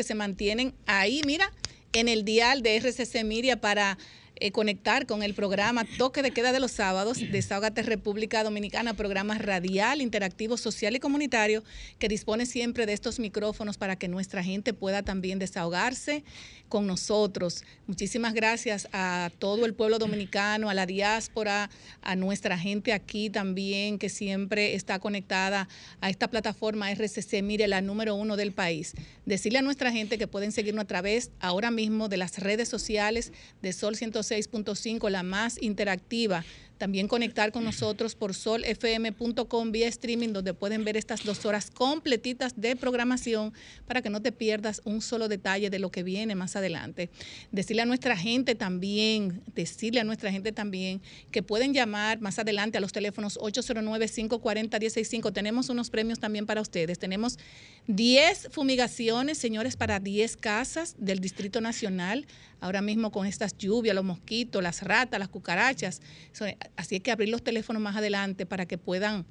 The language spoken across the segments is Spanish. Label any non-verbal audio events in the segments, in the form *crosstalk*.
que se mantienen ahí, mira, en el dial de RCC Miria para eh, conectar con el programa Toque de Queda de los Sábados, Desahógate República Dominicana, programa radial, interactivo, social y comunitario que dispone siempre de estos micrófonos para que nuestra gente pueda también desahogarse con nosotros. Muchísimas gracias a todo el pueblo dominicano, a la diáspora, a nuestra gente aquí también que siempre está conectada a esta plataforma RCC, mire, la número uno del país. Decirle a nuestra gente que pueden seguirnos a través ahora mismo de las redes sociales de Sol 106.5, la más interactiva. También conectar con nosotros por solfm.com vía streaming, donde pueden ver estas dos horas completitas de programación para que no te pierdas un solo detalle de lo que viene más adelante. Decirle a nuestra gente también, decirle a nuestra gente también que pueden llamar más adelante a los teléfonos 809-540-165. Tenemos unos premios también para ustedes. Tenemos 10 fumigaciones, señores, para 10 casas del Distrito Nacional. Ahora mismo con estas lluvias, los mosquitos, las ratas, las cucarachas. Así es que abrir los teléfonos más adelante para que puedan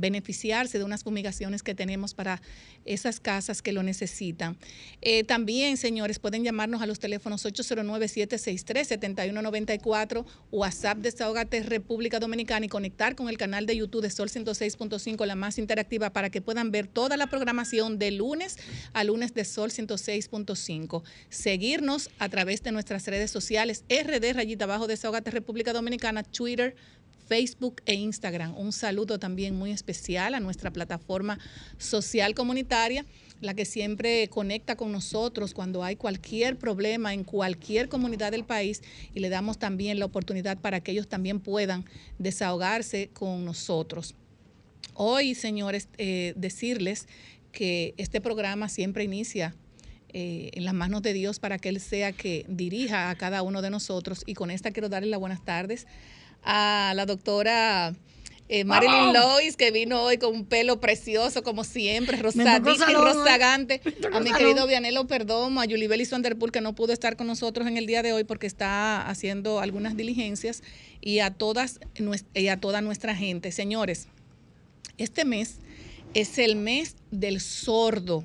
beneficiarse de unas fumigaciones que tenemos para esas casas que lo necesitan. Eh, también, señores, pueden llamarnos a los teléfonos 809-763-7194, WhatsApp Desahogate República Dominicana y conectar con el canal de YouTube de Sol 106.5, la más interactiva, para que puedan ver toda la programación de lunes a lunes de Sol 106.5. Seguirnos a través de nuestras redes sociales, RD Rayita Abajo Desahogate República Dominicana, Twitter, Facebook e Instagram. Un saludo también muy especial a nuestra plataforma social comunitaria, la que siempre conecta con nosotros cuando hay cualquier problema en cualquier comunidad del país y le damos también la oportunidad para que ellos también puedan desahogarse con nosotros. Hoy, señores, eh, decirles que este programa siempre inicia eh, en las manos de Dios para que Él sea que dirija a cada uno de nosotros. Y con esta quiero darle las buenas tardes a la doctora eh, Marilyn Lois, que vino hoy con un pelo precioso, como siempre, rosadito y rozagante. A mi querido Vianelo Perdomo, a Yulibel y Swanderpool, que no pudo estar con nosotros en el día de hoy porque está haciendo algunas diligencias, y a, todas, y a toda nuestra gente. Señores, este mes es el mes del sordo.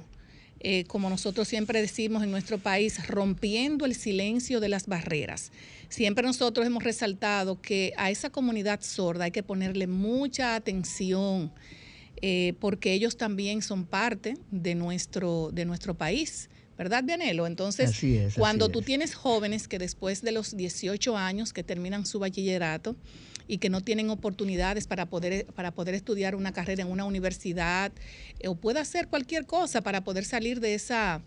Eh, como nosotros siempre decimos en nuestro país, rompiendo el silencio de las barreras. Siempre nosotros hemos resaltado que a esa comunidad sorda hay que ponerle mucha atención eh, porque ellos también son parte de nuestro, de nuestro país. ¿Verdad, Vianelo? Entonces, Así es, así cuando tú es. tienes jóvenes que después de los 18 años que terminan su bachillerato y que no tienen oportunidades para poder, para poder estudiar una carrera en una universidad eh, o pueda hacer cualquier cosa para poder salir de esa,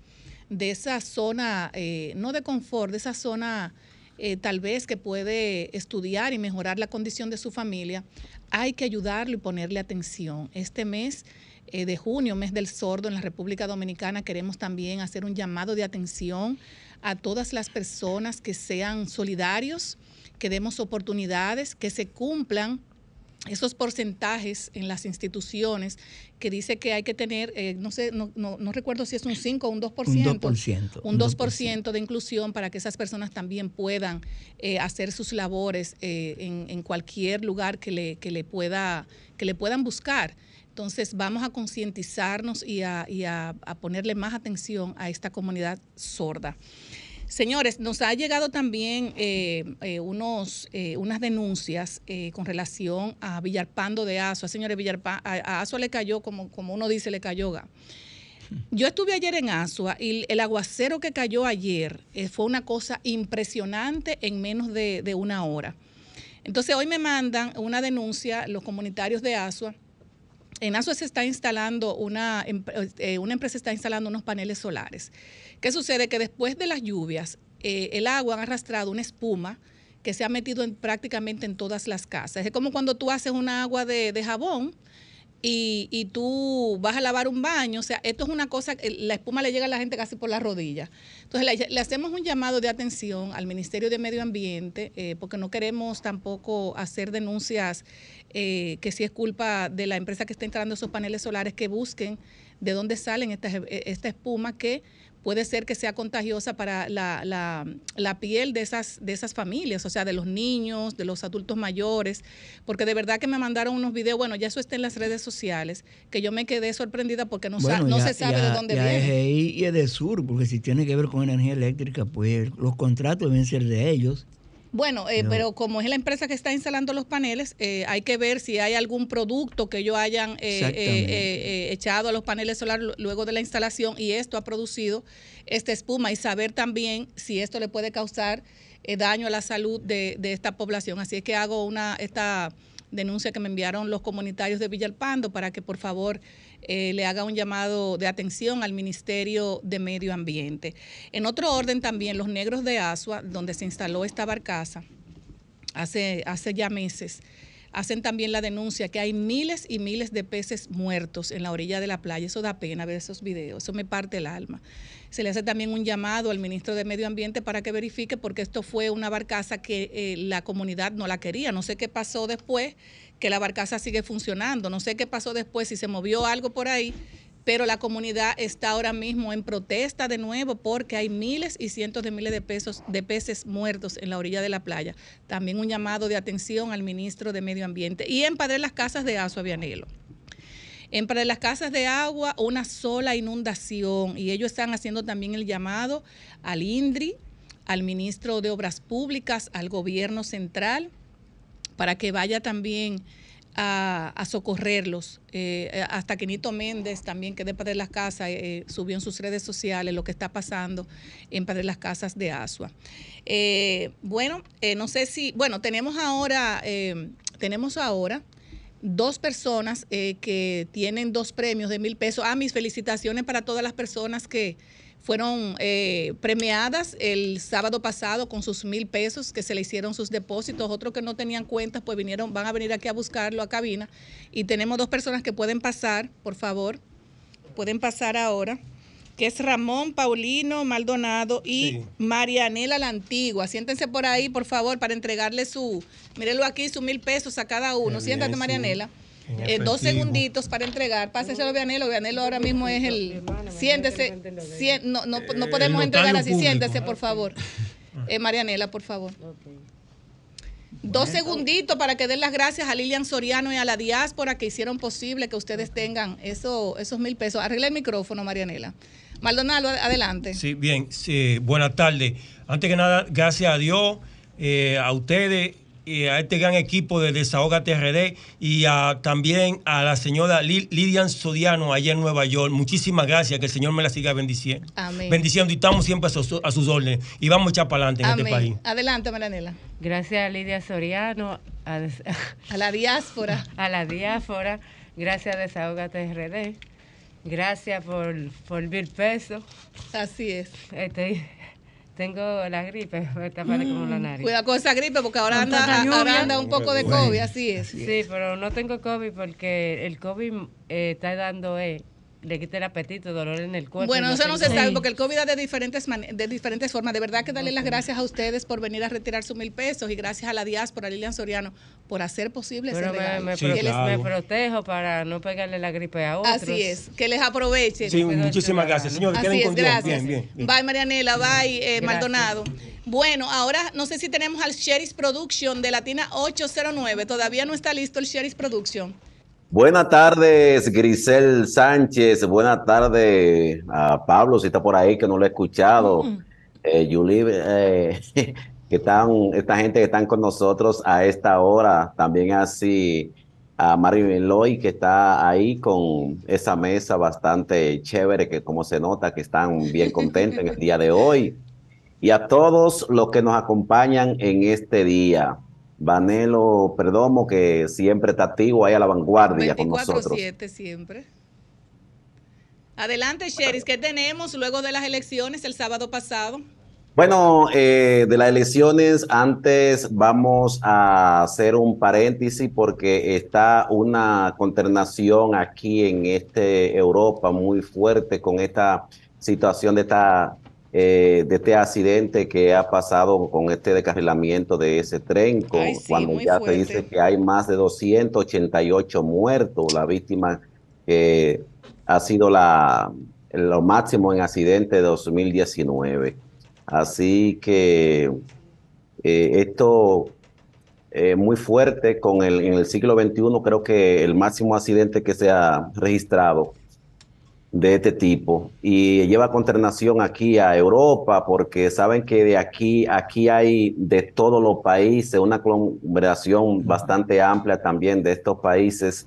de esa zona, eh, no de confort, de esa zona eh, tal vez que puede estudiar y mejorar la condición de su familia, hay que ayudarlo y ponerle atención. Este mes de junio, mes del sordo en la República Dominicana, queremos también hacer un llamado de atención a todas las personas que sean solidarios, que demos oportunidades, que se cumplan esos porcentajes en las instituciones que dice que hay que tener, eh, no sé, no, no, no recuerdo si es un 5 o un 2%, Un 2%, un un 2% de inclusión para que esas personas también puedan eh, hacer sus labores eh, en, en cualquier lugar que le, que le, pueda, que le puedan buscar. Entonces vamos a concientizarnos y, a, y a- a ponerle más atención a esta comunidad sorda. Señores, nos ha llegado también eh, eh, unos, eh, unas denuncias eh, con relación a Villarpando de Asua. Señores, Villarpa- a, Asua le cayó, como, como uno dice, le cayó. Yo estuve ayer en Asua y el aguacero que cayó ayer eh, fue una cosa impresionante en menos de una hora. Entonces hoy me mandan una denuncia los comunitarios de Asua. En Asua se está instalando una, eh, una empresa está instalando unos paneles solares. ¿Qué sucede? Que después de las lluvias, eh, el agua ha arrastrado una espuma que se ha metido en, prácticamente en todas las casas. Es como cuando tú haces una agua de, jabón y, y, tú vas a lavar un baño, o sea, esto es una cosa, la espuma le llega a la gente casi por la rodilla. Entonces, le, le hacemos un llamado de atención al Ministerio de Medio Ambiente, eh, porque no queremos tampoco hacer denuncias eh, que si es culpa de la empresa que está instalando esos paneles solares, que busquen de dónde salen esta, esta espuma que puede ser que sea contagiosa para la, la, la, piel de esas, de esas familias, o sea, de los niños, de los adultos mayores, porque de verdad que me mandaron unos videos, bueno, ya eso está en las redes sociales, que yo me quedé sorprendida porque no, bueno, no ya, se sabe ya, de dónde ya viene. Es y es de sur, porque si tiene que ver con energía eléctrica, pues los contratos deben ser de ellos. Bueno, eh, No. pero como es la empresa que está instalando los paneles, eh, hay que ver si hay algún producto que ellos hayan eh, eh, eh, eh, echado a los paneles solares lu- luego de la instalación y esto ha producido esta espuma y saber también si esto le puede causar daño a la salud de, de esta población. Así es que hago una esta denuncia que me enviaron los comunitarios de Villalpando para que por favor eh, le haga un llamado de atención al Ministerio de Medio Ambiente. En otro orden también, los negros de Asua, donde se instaló esta barcaza hace, hace ya meses, hacen también la denuncia que hay miles y miles de peces muertos en la orilla de la playa. Eso da pena ver esos videos, eso me parte el alma. Se le hace también un llamado al ministro de Medio Ambiente para que verifique porque esto fue una barcaza que eh, la comunidad no la quería. No sé qué pasó después, que la barcaza sigue funcionando. No sé qué pasó después, si se movió algo por ahí, pero la comunidad está ahora mismo en protesta de nuevo porque hay miles y cientos de miles de pesos de peces muertos en la orilla de la playa. También un llamado de atención al ministro de Medio Ambiente y en Padre Las Casas de Azua Vianelo. En Padre Las Casas de Agua, una sola inundación y ellos están haciendo también el llamado al INDRI, al ministro de Obras Públicas, al gobierno central, para que vaya también a, socorrerlos. Eh, hasta que Nito Méndez, también que es de Padre Las Casas, eh, subió en sus redes sociales lo que está pasando en Padre Las Casas de Asua. Eh, bueno, eh, no sé si, bueno, tenemos ahora, eh, tenemos ahora dos personas eh, que tienen dos premios de mil pesos. Ah, mis felicitaciones para todas las personas que fueron eh, premiadas el sábado pasado con sus mil pesos que se le hicieron sus depósitos. Otros que no tenían cuentas, pues vinieron, van a venir aquí a buscarlo a cabina. Y tenemos dos personas que pueden pasar, por favor, pueden pasar ahora que es Ramón Paulino Maldonado y Sí. Marianela la Antigua. Siéntense por ahí, por favor, para entregarle su, mírenlo aquí, sus mil pesos a cada uno. Siéntate, sí. Eh, dos segunditos para entregar. Páseselo a Vianelo. Vianelo ahora mismo es el. Siéntese. Sien- no, no, no Eh, podemos entregar así. público. Siéntese, por favor. Eh, Marianela, por favor. Dos segunditos para que den las gracias a Lilian Soriano y a la diáspora que hicieron posible que ustedes tengan eso, esos mil pesos. Arregla el micrófono, Marianela. Maldonado, adelante. Sí, bien, sí, buenas tardes. Antes que nada, gracias a Dios, eh, a ustedes, y a este gran equipo de Desahoga TRD y a, también a la señora Li- Lidian Sodiano allá en Nueva York. Muchísimas gracias, que el Señor me la siga bendiciendo. Amén. Bendiciendo y estamos siempre a sus, a sus órdenes y vamos a echar para adelante en este país. Adelante, Marianela. Gracias a Lidia Soriano, a, A la diáspora. *laughs* a la diáspora, gracias a Desahogate RD, gracias por, por mil pesos. Así es. Estoy, tengo la gripe, *laughs* me taparé como la nariz. Cuida con esa gripe porque ahora anda, ahora anda un poco de. COVID, así es. Sí, pero no tengo COVID porque el COVID eh, está dando, eh, le quita el apetito, dolor en el cuerpo. Bueno, y eso no se sabe porque el COVID da de diferentes, de diferentes formas. De verdad que darle las gracias a ustedes por venir a retirar sus mil pesos y gracias a la diáspora, Lilian Soriano, por hacer posible Pero ese me, regalo. me Sí, claro. protejo para no pegarle la gripe a otros. Así es, que les aprovechen. Sí, muchísimas gracias, señores. Así es, con Dios. gracias. Bien, bien, bien. Bye Marianela, bye eh. Maldonado. Bueno, ahora no sé si tenemos al Sheriff Production de Latina 809. Todavía no está listo el Sheriff Production. Buenas tardes, Grisel Sánchez. Buenas tardes a Pablo, si está por ahí, que no lo he escuchado. Mm. Eh, eh, *laughs* que están, esta gente que están con nosotros a esta hora. También así a Mari Meloy, que está ahí con esa mesa bastante chévere, que como se nota que están bien contentos en el *laughs* día de hoy. Y a todos los que nos acompañan en este día. Vanelo Perdomo, que siempre está activo ahí a la vanguardia con nosotros. 24-7 siempre. Adelante, Sheriff, ¿qué tenemos luego de las elecciones el sábado pasado? Bueno, eh, de las elecciones, antes vamos a hacer un paréntesis porque está una consternación aquí en este Europa muy fuerte con esta situación de esta eh, de este accidente que ha pasado con este descarrilamiento de ese tren, con- Ay, sí, cuando ya fuerte. se dice que hay más de 288 muertos, la víctima que ha sido la, lo máximo en accidente de 2019. Así que eh, esto eh, muy fuerte con el, en el siglo XXI, creo que el máximo accidente que se ha registrado de este tipo. Y lleva consternación aquí a Europa porque saben que de aquí aquí hay de todos los países una conglomeración bastante amplia también de estos países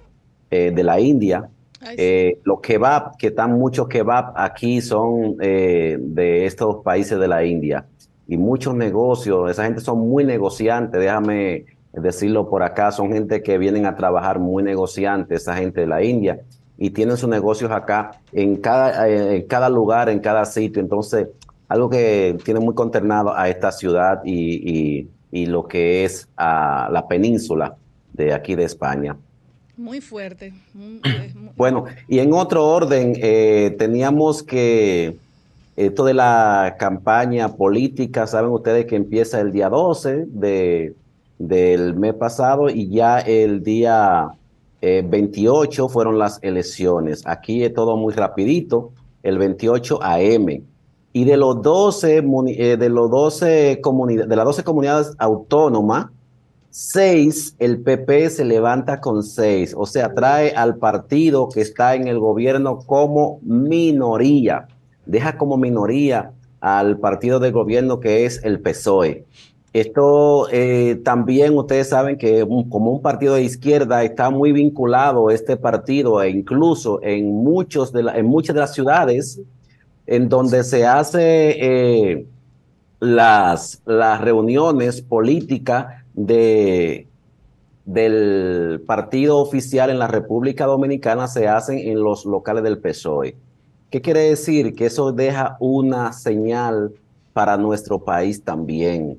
eh, de la India. Eh, los kebab, que están muchos kebab aquí son eh, de estos países de la India. Y muchos negocios, esa gente son muy negociantes, déjame decirlo por acá, son gente que vienen a trabajar muy negociantes, esa gente de la India y tienen sus negocios acá en cada, eh, en cada lugar, en cada sitio. Entonces, algo que tiene muy consternado a esta ciudad y, y- y lo que es a la península de aquí de España. Muy fuerte. muy- muy- *clears throat* Bueno, y en otro orden, eh, teníamos que esto de la campaña política, saben ustedes que empieza el día 12 de, del mes pasado y ya el día eh, 28 fueron las elecciones. Aquí es todo muy rapidito, el 28 AM. Y de los 12, muni- eh, de los 12 comunidades, de las 12 comunidades autónomas, seis, el PP se levanta con seis, o sea, trae al partido que está en el gobierno como minoría, deja como minoría al partido de gobierno que es el PSOE. Esto eh, también ustedes saben que un- como un partido de izquierda está muy vinculado este partido e incluso en, muchos de la- en muchas de las ciudades en donde se hace eh, las, las reuniones políticas de, del partido oficial en la República Dominicana se hacen en los locales del PSOE. ¿Qué quiere decir? Que eso deja una señal para nuestro país también.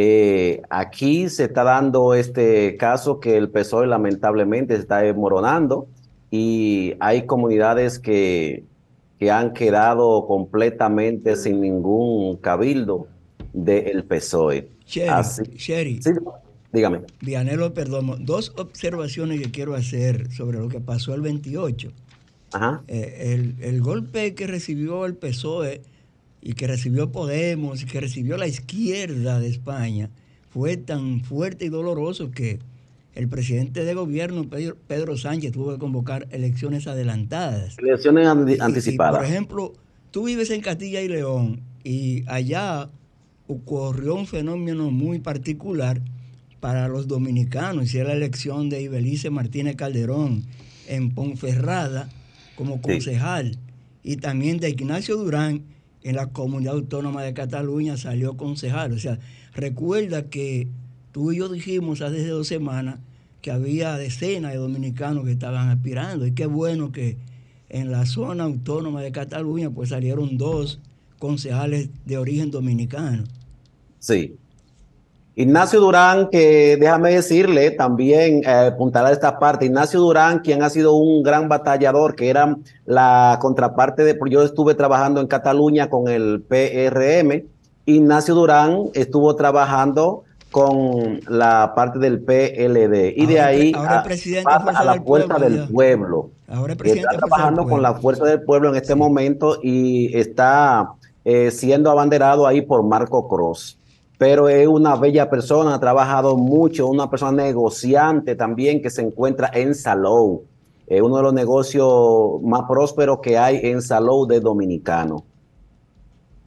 Eh, aquí se está dando este caso que el PSOE lamentablemente se está desmoronando y hay comunidades que, que han quedado completamente sin ningún cabildo del PSOE. Sherry, Así- Sherry, Sí, dígame. Vianelo Perdomo, dos observaciones que quiero hacer sobre lo que pasó el 28. Ajá. Eh, el, el golpe que recibió el PSOE y que recibió Podemos y que recibió la izquierda de España fue tan fuerte y doloroso que el presidente de gobierno, Pedro, Pedro Sánchez, tuvo que convocar elecciones adelantadas. Elecciones y, anticipadas. por ejemplo, tú vives en Castilla y León y allá ocurrió un fenómeno muy particular para los dominicanos. Y es la elección de Ibelice Martínez Calderón en Ponferrada como concejal. Y también de Ignacio Durán en la comunidad autónoma de Cataluña salió concejal. O sea, recuerda que tú y yo dijimos hace dos semanas que había decenas de dominicanos que estaban aspirando. Y qué bueno que en la zona autónoma de Cataluña pues salieron dos concejales de origen dominicano. Sí. Ignacio Durán, que déjame decirle también, eh, apuntalar esta parte, Ignacio Durán, quien ha sido un gran batallador, que era la contraparte de, yo estuve trabajando en Cataluña con el PRM, Ignacio Durán estuvo trabajando con la parte del PLD y de Ahora ahí ahora a, pasa a la del fuerza Pueblo, del pueblo. Ahora que presidente está trabajando con la fuerza del pueblo en este momento y está eh, siendo abanderado ahí por Marco Cross. Pero es una bella persona, ha trabajado mucho, una persona negociante también que se encuentra en Salou. Es uno de los negocios más prósperos que hay en Salou de Dominicano.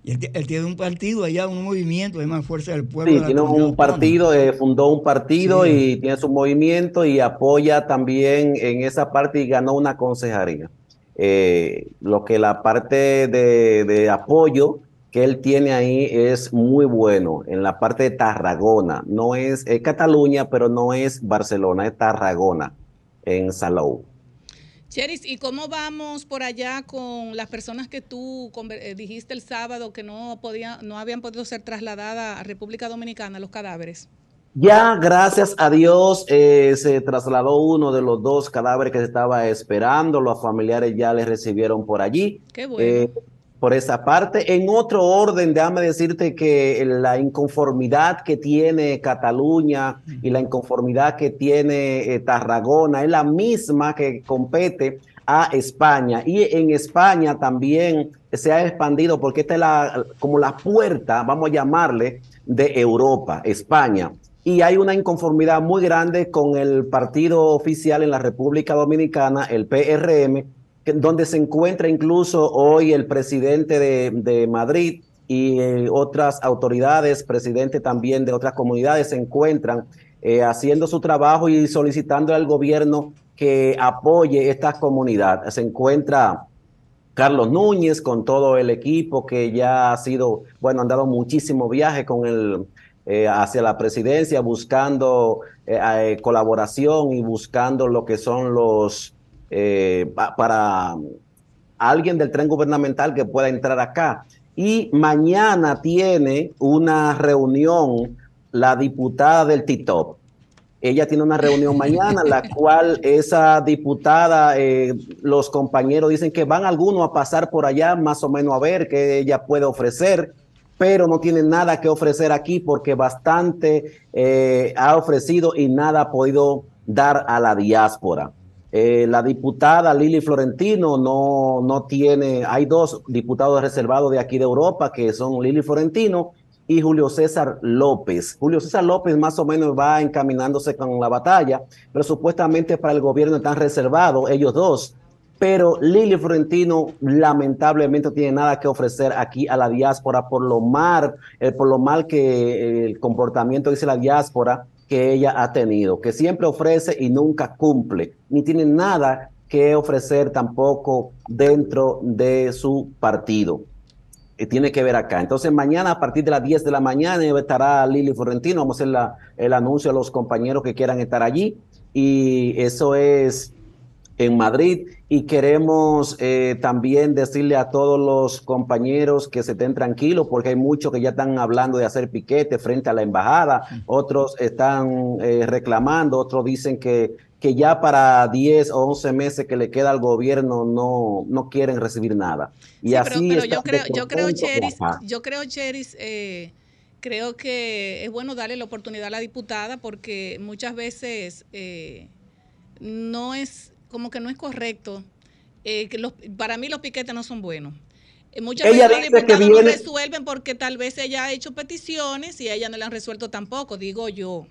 Y él, ti- él tiene un partido allá, un movimiento, es más Fuerza del Pueblo. Sí, de tiene un partido, eh, fundó un partido Sí. y tiene su movimiento y apoya también en esa parte y ganó una consejería. Eh, lo que la parte de, de apoyo que él tiene ahí es muy bueno en la parte de Tarragona. No es, es Cataluña, pero no es Barcelona, es Tarragona, en Salou. Cheris, ¿y cómo vamos por allá con las personas que tú eh, dijiste el sábado que no podían, no habían podido ser trasladadas a República Dominicana los cadáveres? Ya, gracias a Dios, eh, se trasladó uno de los dos cadáveres que se estaba esperando. Los familiares ya les recibieron por allí. Qué bueno. Eh, por esa parte. En otro orden, déjame decirte que la inconformidad que tiene Cataluña y la inconformidad que tiene eh, Tarragona es la misma que compete a España. Y en España también se ha expandido porque esta es la, como la puerta, vamos a llamarle, de Europa, España. Y hay una inconformidad muy grande con el partido oficial en la República Dominicana, el PRM, donde se encuentra incluso hoy el presidente de, Madrid y eh, otras autoridades, presidente también de otras comunidades, se encuentran eh, haciendo su trabajo y solicitando al gobierno que apoye esta comunidad. Se encuentra Carlos Núñez con todo el equipo que ya ha sido, bueno, han dado muchísimo viaje con el, eh, hacia la presidencia buscando eh, colaboración y buscando lo que son los, eh, pa- para alguien del tren gubernamental que pueda entrar acá. Y mañana tiene una reunión la diputada del TITOP. Ella tiene una reunión mañana, la *laughs* cual esa diputada, eh, los compañeros dicen que van algunos a pasar por allá más o menos a ver qué ella puede ofrecer, pero no tiene nada que ofrecer aquí porque bastante eh, ha ofrecido y nada ha podido dar a la diáspora. Eh, la diputada Lili Florentino no, no tiene, hay dos diputados reservados de aquí de Europa que son Lili Florentino y Julio César López. Julio César López más o menos va encaminándose con la batalla, pero supuestamente para el gobierno están reservados ellos dos. Pero Lili Florentino lamentablemente no tiene nada que ofrecer aquí a la diáspora por lo mal, eh, por lo mal que eh, el comportamiento dice la diáspora que ella ha tenido, que siempre ofrece y nunca cumple, ni tiene nada que ofrecer tampoco dentro de su partido eh, tiene que ver acá. Entonces, mañana a partir de las 10 de la mañana estará Lili Florentino. Vamos a hacer el anuncio a los compañeros que quieran estar allí. Y eso es en Madrid. Y queremos eh, también decirle a todos los compañeros que se estén tranquilos, porque hay muchos que ya están hablando de hacer piquete frente a la embajada. Otros están eh, reclamando, otros dicen que que ya para 10 o 11 meses que le queda al gobierno no, no quieren recibir nada. Y Sí, así pero, pero yo creo, yo creo. Cheris, yo creo, Cheris, eh, creo que es bueno darle la oportunidad a la diputada porque muchas veces eh, no es, como que no es correcto. eh, que los, para mí los piquetes no son buenos. Eh, Muchas Ella veces los diputados no viene- resuelven porque tal vez ella ha hecho peticiones y a ella no le han resuelto tampoco, digo yo.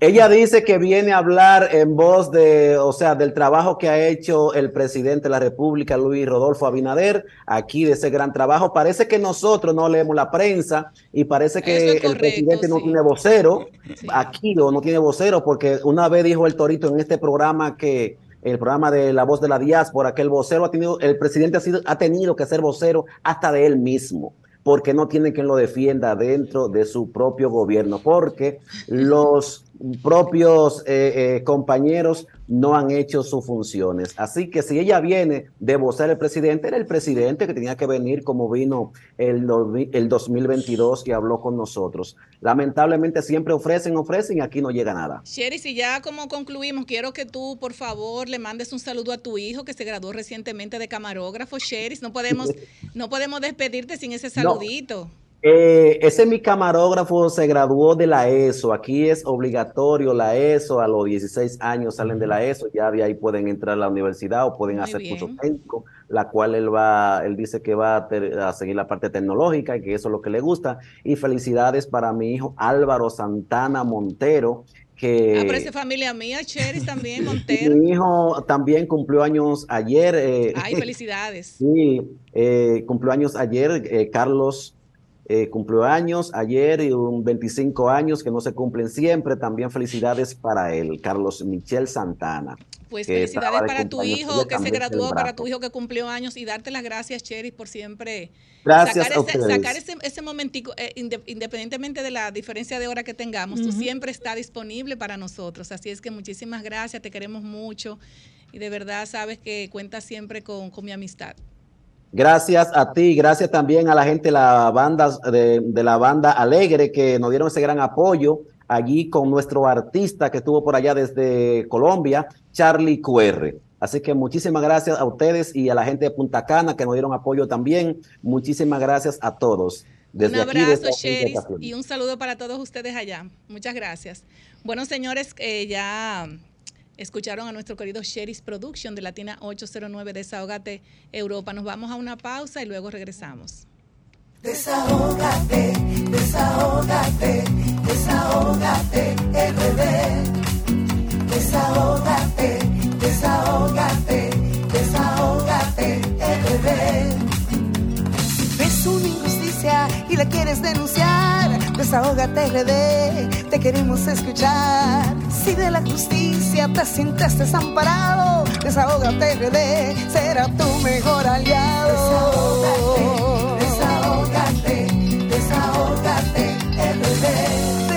Ella dice que viene a hablar en voz de, o sea, del trabajo que ha hecho el presidente de la República, Luis Rodolfo Abinader, aquí de ese gran trabajo. Parece que nosotros no leemos la prensa y parece que el presidente no tiene vocero Sí. aquí o no tiene vocero, porque una vez dijo el Torito en este programa que el programa de La Voz de la Diáspora, que el vocero ha tenido, el presidente ha, sido, ha tenido que ser vocero hasta de él mismo, porque no tiene quien lo defienda dentro de su propio gobierno, porque los propios eh, eh, compañeros no han hecho sus funciones. Así que si ella viene de vocer el presidente, era el presidente que tenía que venir como vino el, el 2022 y habló con nosotros. Lamentablemente siempre ofrecen, ofrecen y aquí no llega nada. Sherry, si ya como concluimos, quiero que tú, por favor, le mandes un saludo a tu hijo que se graduó recientemente de camarógrafo. Sherry, no podemos, *laughs* no podemos despedirte sin ese saludito. Eh, ese mi camarógrafo se graduó de la ESO. Aquí es obligatorio la ESO. A los 16 años salen de la ESO. Ya de ahí pueden entrar a la universidad o pueden Muy hacer bien. curso técnico, la cual él va, él dice que va a, ter- a seguir la parte tecnológica y que eso es lo que le gusta. Y felicidades para mi hijo Álvaro Santana Montero, que Ah, pero esa familia mía, Sherry también, *laughs* Montero. mi hijo también cumplió años ayer. eh, Ay, *laughs* felicidades. Sí, eh, cumplió años ayer, eh, Carlos eh, cumplió años ayer y un 25 años que no se cumplen siempre. También felicidades para él, Carlos Michel Santana. Pues felicidades para tu hijo que se graduó, para tu hijo que cumplió años y darte las gracias, Cheris, por siempre Gracias sacar, a ese, sacar ese, ese momentico, eh, inde- independientemente de la diferencia de hora que tengamos, tú siempre estás disponible para nosotros. Así es que muchísimas gracias, te queremos mucho y de verdad sabes que cuentas siempre con, con mi amistad. Gracias a ti, gracias también a la gente la banda, de, de, la banda Alegre que nos dieron ese gran apoyo allí con nuestro artista que estuvo por allá desde Colombia, Charlie QR. Así que muchísimas gracias a ustedes y a la gente de Punta Cana que nos dieron apoyo también. Muchísimas gracias a todos. Desde un abrazo, Sheris, y un saludo para todos ustedes allá. Muchas gracias. Bueno, señores, eh, ya escucharon a nuestro querido Sheris Production de Latina 809 Desahogate Europa. Nos vamos a una pausa y luego regresamos. Desahógate, desahógate, desahógate, RD. Desahógate, desahógate, desahógate, RD. Es una y la quieres denunciar. Desahógate, RD, te queremos escuchar. Si de la justicia te sientes desamparado, desahógate, RD, será tu mejor aliado. Desahógate, desahógate, RD.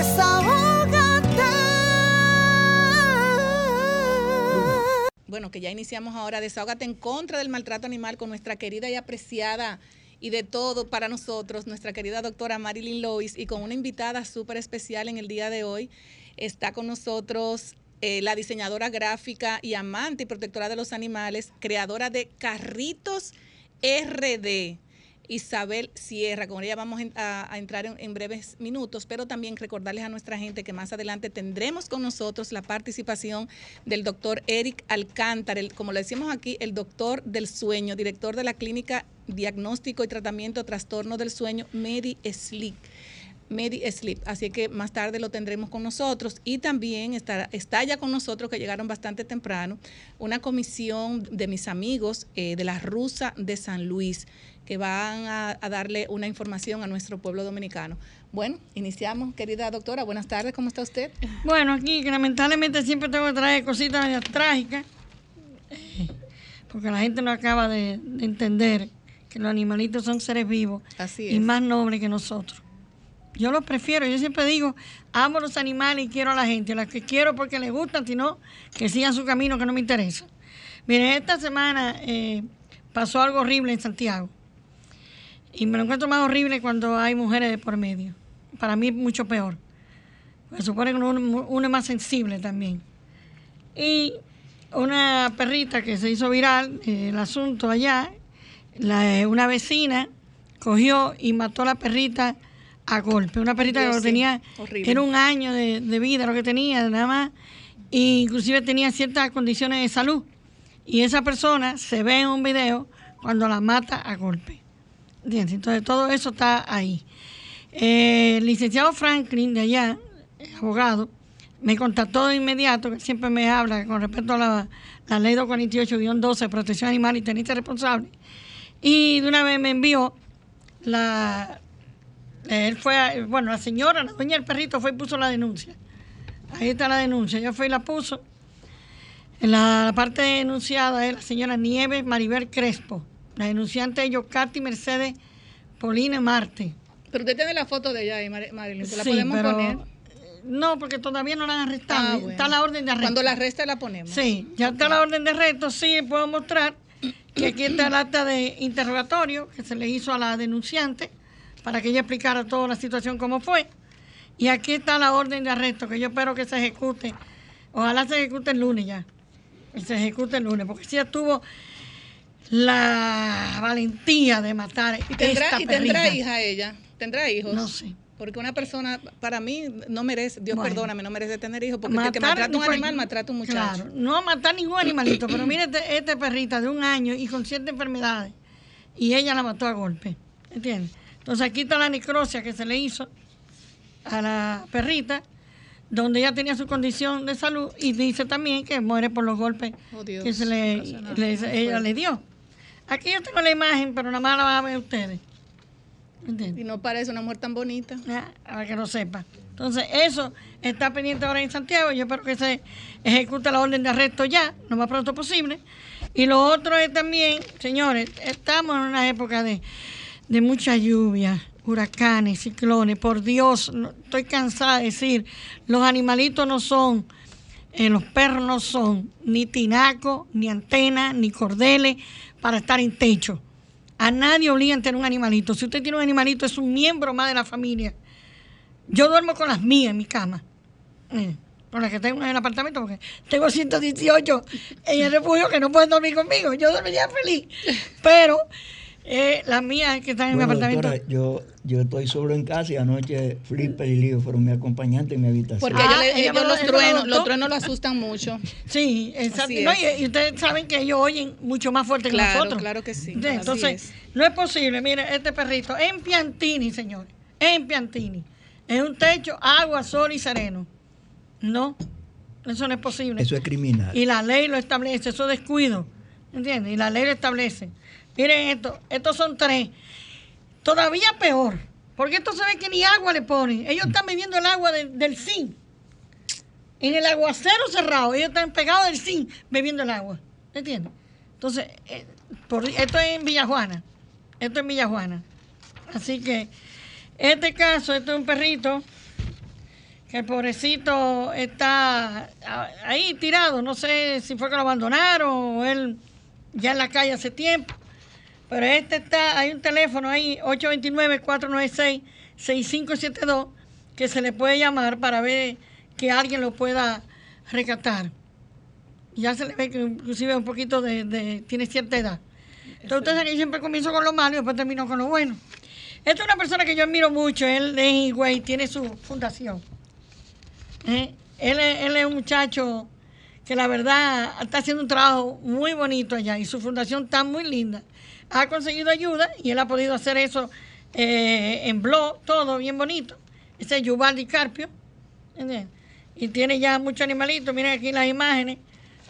Bueno, que ya iniciamos ahora. Desahógate en contra del maltrato animal con nuestra querida y apreciada y de todo para nosotros, nuestra querida doctora Marilyn Lois, y con una invitada súper especial en el día de hoy. Está con nosotros eh, la diseñadora gráfica y amante y protectora de los animales, creadora de Carritos RD. Isabel Sierra. Con ella vamos a, entrar en, breves minutos, pero también recordarles a nuestra gente que más adelante tendremos con nosotros la participación del doctor Eric Alcántara, el, como le decimos aquí, el doctor del sueño, director de la clínica Diagnóstico y Tratamiento de Trastorno del Sueño, Medi Sleep. Medi Sleep. Así que más tarde lo tendremos con nosotros. Y también está, está ya con nosotros, que llegaron bastante temprano, una comisión de mis amigos eh, de la Rusa de San Luis, que van a, a, darle una información a nuestro pueblo dominicano. Bueno, iniciamos, querida doctora. Buenas tardes, ¿cómo está usted? Bueno, aquí lamentablemente siempre tengo que traer cositas trágicas, porque la gente no acaba de, de entender que los animalitos son seres vivos Así y más nobles que nosotros. Yo los prefiero, yo siempre digo, amo los animales y quiero a la gente, las que quiero porque les gustan, sino que sigan su camino que no me interesa. Miren, esta semana eh, pasó algo horrible en Santiago. Y me lo encuentro más horrible cuando hay mujeres de por medio. Para mí mucho peor. Se supone que uno, es más sensible también. Y una perrita que se hizo viral, eh, el asunto allá, la, una vecina cogió y mató a la perrita a golpe. Una perrita que sí. tenía, Horrible. era un año de, de, vida lo que tenía, nada más. E inclusive tenía ciertas condiciones de salud. Y esa persona se ve en un video cuando la mata a golpe. ¿Entiendes? Entonces todo eso está ahí. Eh, el licenciado Franklin de allá, abogado, me contactó de inmediato, que siempre me habla con respecto a la, la ley 248-12 de protección animal y tenista responsable. Y de una vez me envió la, él fue, bueno, la señora, la dueña del perrito fue y puso la denuncia. Ahí está la denuncia. Ella fue y la puso. En la, la parte denunciada es la señora Nieves Maribel Crespo. La denunciante es Yocati Mercedes Polina Marte. Pero usted tiene la foto de ella ahí, Marilyn. ¿Se la sí, podemos pero, poner? No, porque todavía no la han arrestado. Ah, bueno. Está la orden de arresto. Cuando la arresta la ponemos. Sí, ya okay. está la orden de arresto. Sí, puedo mostrar que aquí está el acta de interrogatorio que se le hizo a la denunciante para que ella explicara toda la situación como fue. Y aquí está la orden de arresto, que yo espero que se ejecute. Ojalá se ejecute el lunes ya. Y se ejecute el lunes, porque si ella tuvo la valentía de matar ¿Y tendrá, esta ¿Y tendrá hija ella? ¿Tendrá hijos? No sé. Porque una persona, para mí, no merece, Dios bueno, perdóname, no merece tener hijos, porque el que maltrata un animal, maltrata un muchacho. Claro, no matar ningún animalito, pero mire este, este perrita de un año y con ciertas enfermedades, y ella la mató a golpe, ¿entiendes? Entonces aquí está la necrosia que se le hizo a la perrita, donde ella tenía su condición de salud y dice también que muere por los golpes oh, Dios, que se le, le ella le dio. Aquí yo tengo la imagen, pero nada más la van a ver ustedes. ¿Entiendes? Y no parece una mujer tan bonita. Ah, para que lo sepa. Entonces, eso está pendiente ahora en Santiago. Yo espero que se ejecute la orden de arresto ya, lo más pronto posible. Y lo otro es también, señores, estamos en una época de de mucha lluvia, huracanes, ciclones. Por Dios, estoy cansada de decir, los animalitos no son eh, los perros no son ni tinaco, ni antena, ni cordeles para estar en techo. A nadie obliga a tener un animalito. Si usted tiene un animalito, es un miembro más de la familia. Yo duermo con las mías en mi cama. Eh, con las que tengo en el apartamento, porque tengo 118 en el refugio que no pueden dormir conmigo. Yo dormiría feliz. Pero eh, las mías que están en mi apartamento. doctora, yo, yo estoy solo en casa y anoche Flipper y Lío fueron mi acompañante en mi habitación. Porque Ah, ellos, los truenos, los truenos lo asustan mucho. *laughs* Sí, exacto. Así No, es. y, y ustedes saben que ellos oyen mucho más fuerte que nosotros. claro que sí, Entonces, es. no es posible. Mire, este perrito, en Piantini, señores, en Piantini, en un techo, agua, sol y sereno. No, eso no es posible. Eso es criminal. Y la ley lo establece, eso es descuido. ¿Entiendes? Y la ley lo establece. Miren esto, estos son tres. Todavía peor, porque esto se ve que ni agua le ponen. Ellos están bebiendo el agua de- del zinc. En el aguacero cerrado, ellos están pegados del zinc bebiendo el agua. ¿Entiendes? Entonces, eh, por- esto es en Villajuana. Esto es en Villajuana. Así que, este caso, esto es un perrito que el pobrecito está ah, ahí tirado. No sé si fue que lo abandonaron o él ya en la calle hace tiempo. Pero este está, hay un teléfono ahí, 829-496-6572, que se le puede llamar para ver que alguien lo pueda rescatar. Ya se le ve que inclusive un poquito de, tiene cierta edad. Entonces ustedes saben que siempre comienzo con lo malo y después termino con lo bueno. Esta es una persona que yo admiro mucho, él es Higüey, tiene su fundación. ¿eh? Él, él es un muchacho que la verdad está haciendo un trabajo muy bonito allá y su fundación está muy linda. Ha conseguido ayuda y él ha podido hacer eso eh, en blog, todo bien bonito. Ese es Yuvaldi Carpio. ¿entiendes? Y tiene ya muchos animalitos. Miren aquí las imágenes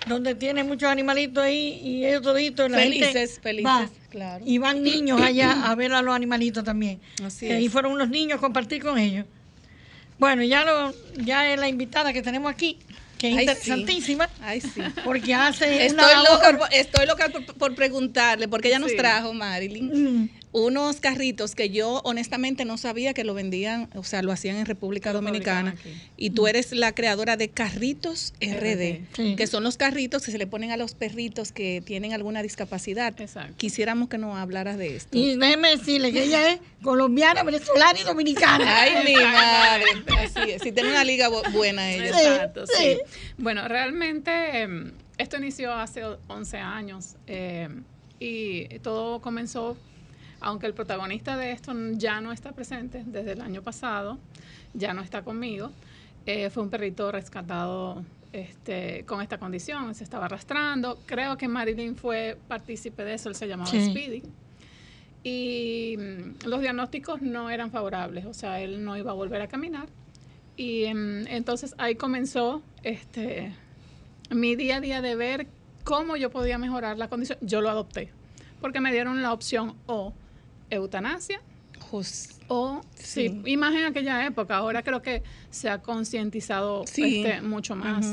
donde tiene muchos animalitos ahí y ellos toditos. la gente Felices, felices, va. claro. Y van niños allá a ver a los animalitos también. Así Eh, Y es. fueron unos niños a compartir con ellos. Bueno, ya lo, ya es la invitada que tenemos aquí, que es Ay, sí. interesantísima, Ay, sí. porque hace Estoy una loca, por- estoy loca por, por preguntarle, porque ella nos Sí. trajo, Marilyn, Mm. Unos carritos que yo honestamente no sabía que lo vendían, o sea, lo hacían en República Dominicana. Y tú eres la creadora de Carritos RD, Sí. que son los carritos que se le ponen a los perritos que tienen alguna discapacidad. Exacto. Quisiéramos que nos hablaras de esto. Y déjeme decirle que ella es colombiana, venezolana y dominicana. Ay, mi madre. Así es. Si tiene una liga bu- buena ella. Exacto, Sí, sí. sí. Bueno, realmente em, esto inició hace 11 años em, y todo comenzó, aunque el protagonista de esto ya no está presente desde el año pasado, ya no está conmigo, eh, fue un perrito rescatado este, con esta condición, se estaba arrastrando. Creo que Marilyn fue partícipe de eso, él se llamaba Sí. Speedy. Y mm, los diagnósticos no eran favorables, o sea, él no iba a volver a caminar. Y em, entonces ahí comenzó este, mi día a día de ver cómo yo podía mejorar la condición. Yo lo adopté, porque me dieron la opción o eutanasia o, sí, Sí. y más en aquella época. Ahora creo que se ha concientizado Sí. este, mucho más.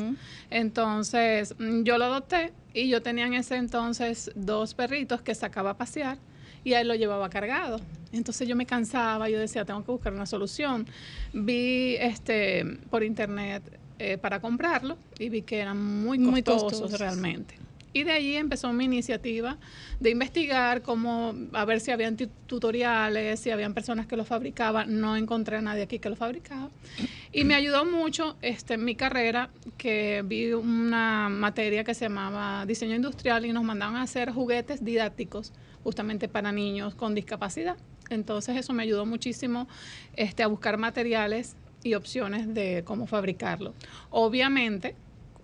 Entonces, mm, yo lo adopté y yo tenía en ese entonces dos perritos que sacaba a pasear y él lo llevaba cargado. Entonces yo me cansaba, yo decía, tengo que buscar una solución. Vi este por internet eh, para comprarlo y vi que eran muy Muy costosos. realmente. Y de allí empezó mi iniciativa de investigar cómo, a ver si habían tu- tutoriales, si habían personas que lo fabricaban. No encontré a nadie aquí que lo fabricaba. Y me ayudó mucho este, mi carrera, que vi una materia que se llamaba diseño industrial y nos mandaban a hacer juguetes didácticos justamente para niños con discapacidad. Entonces eso me ayudó muchísimo este, a buscar materiales y opciones de cómo fabricarlo. Obviamente,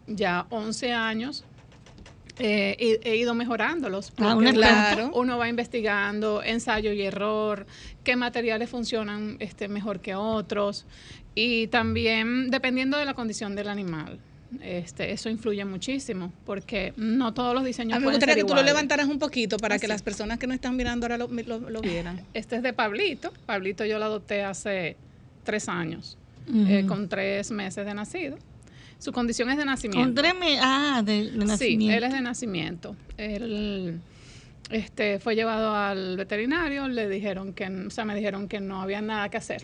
ya 11 años eh, he, he ido mejorándolos. Ah, una. Claro. uno va investigando ensayo y error, qué materiales funcionan este, mejor que otros y también dependiendo de la condición del animal. Este, eso influye muchísimo porque no todos los diseños A mí me gustaría que tú lo levantaras un poquito para que las personas que no están mirando ahora lo, lo- lo vieran. Este es de Pablito. Pablito yo lo adopté hace tres años, eh, con tres meses de nacido. Su condición es de nacimiento. Ah, de, de Sí, nacimiento. él es de nacimiento. Él este, fue llevado al veterinario, le dijeron que, o sea, me dijeron que no había nada que hacer.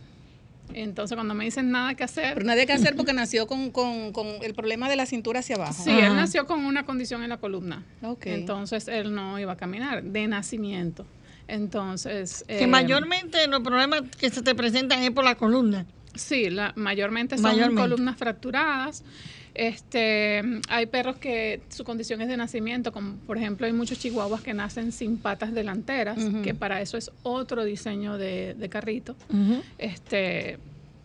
Entonces, cuando me dicen nada que hacer, Pero nadie que hacer porque nació con, con- con el problema de la cintura hacia abajo. Sí, él nació con una condición en la columna. Ok. Entonces él no iba a caminar de nacimiento. Entonces. Que eh, mayormente los problemas que se te presentan es por la columna. Sí, la, mayormente son Mayormente. columnas fracturadas. Este, hay perros que su condición es de nacimiento, como por ejemplo hay muchos chihuahuas que nacen sin patas delanteras, que para eso es otro diseño de, de carrito. Este,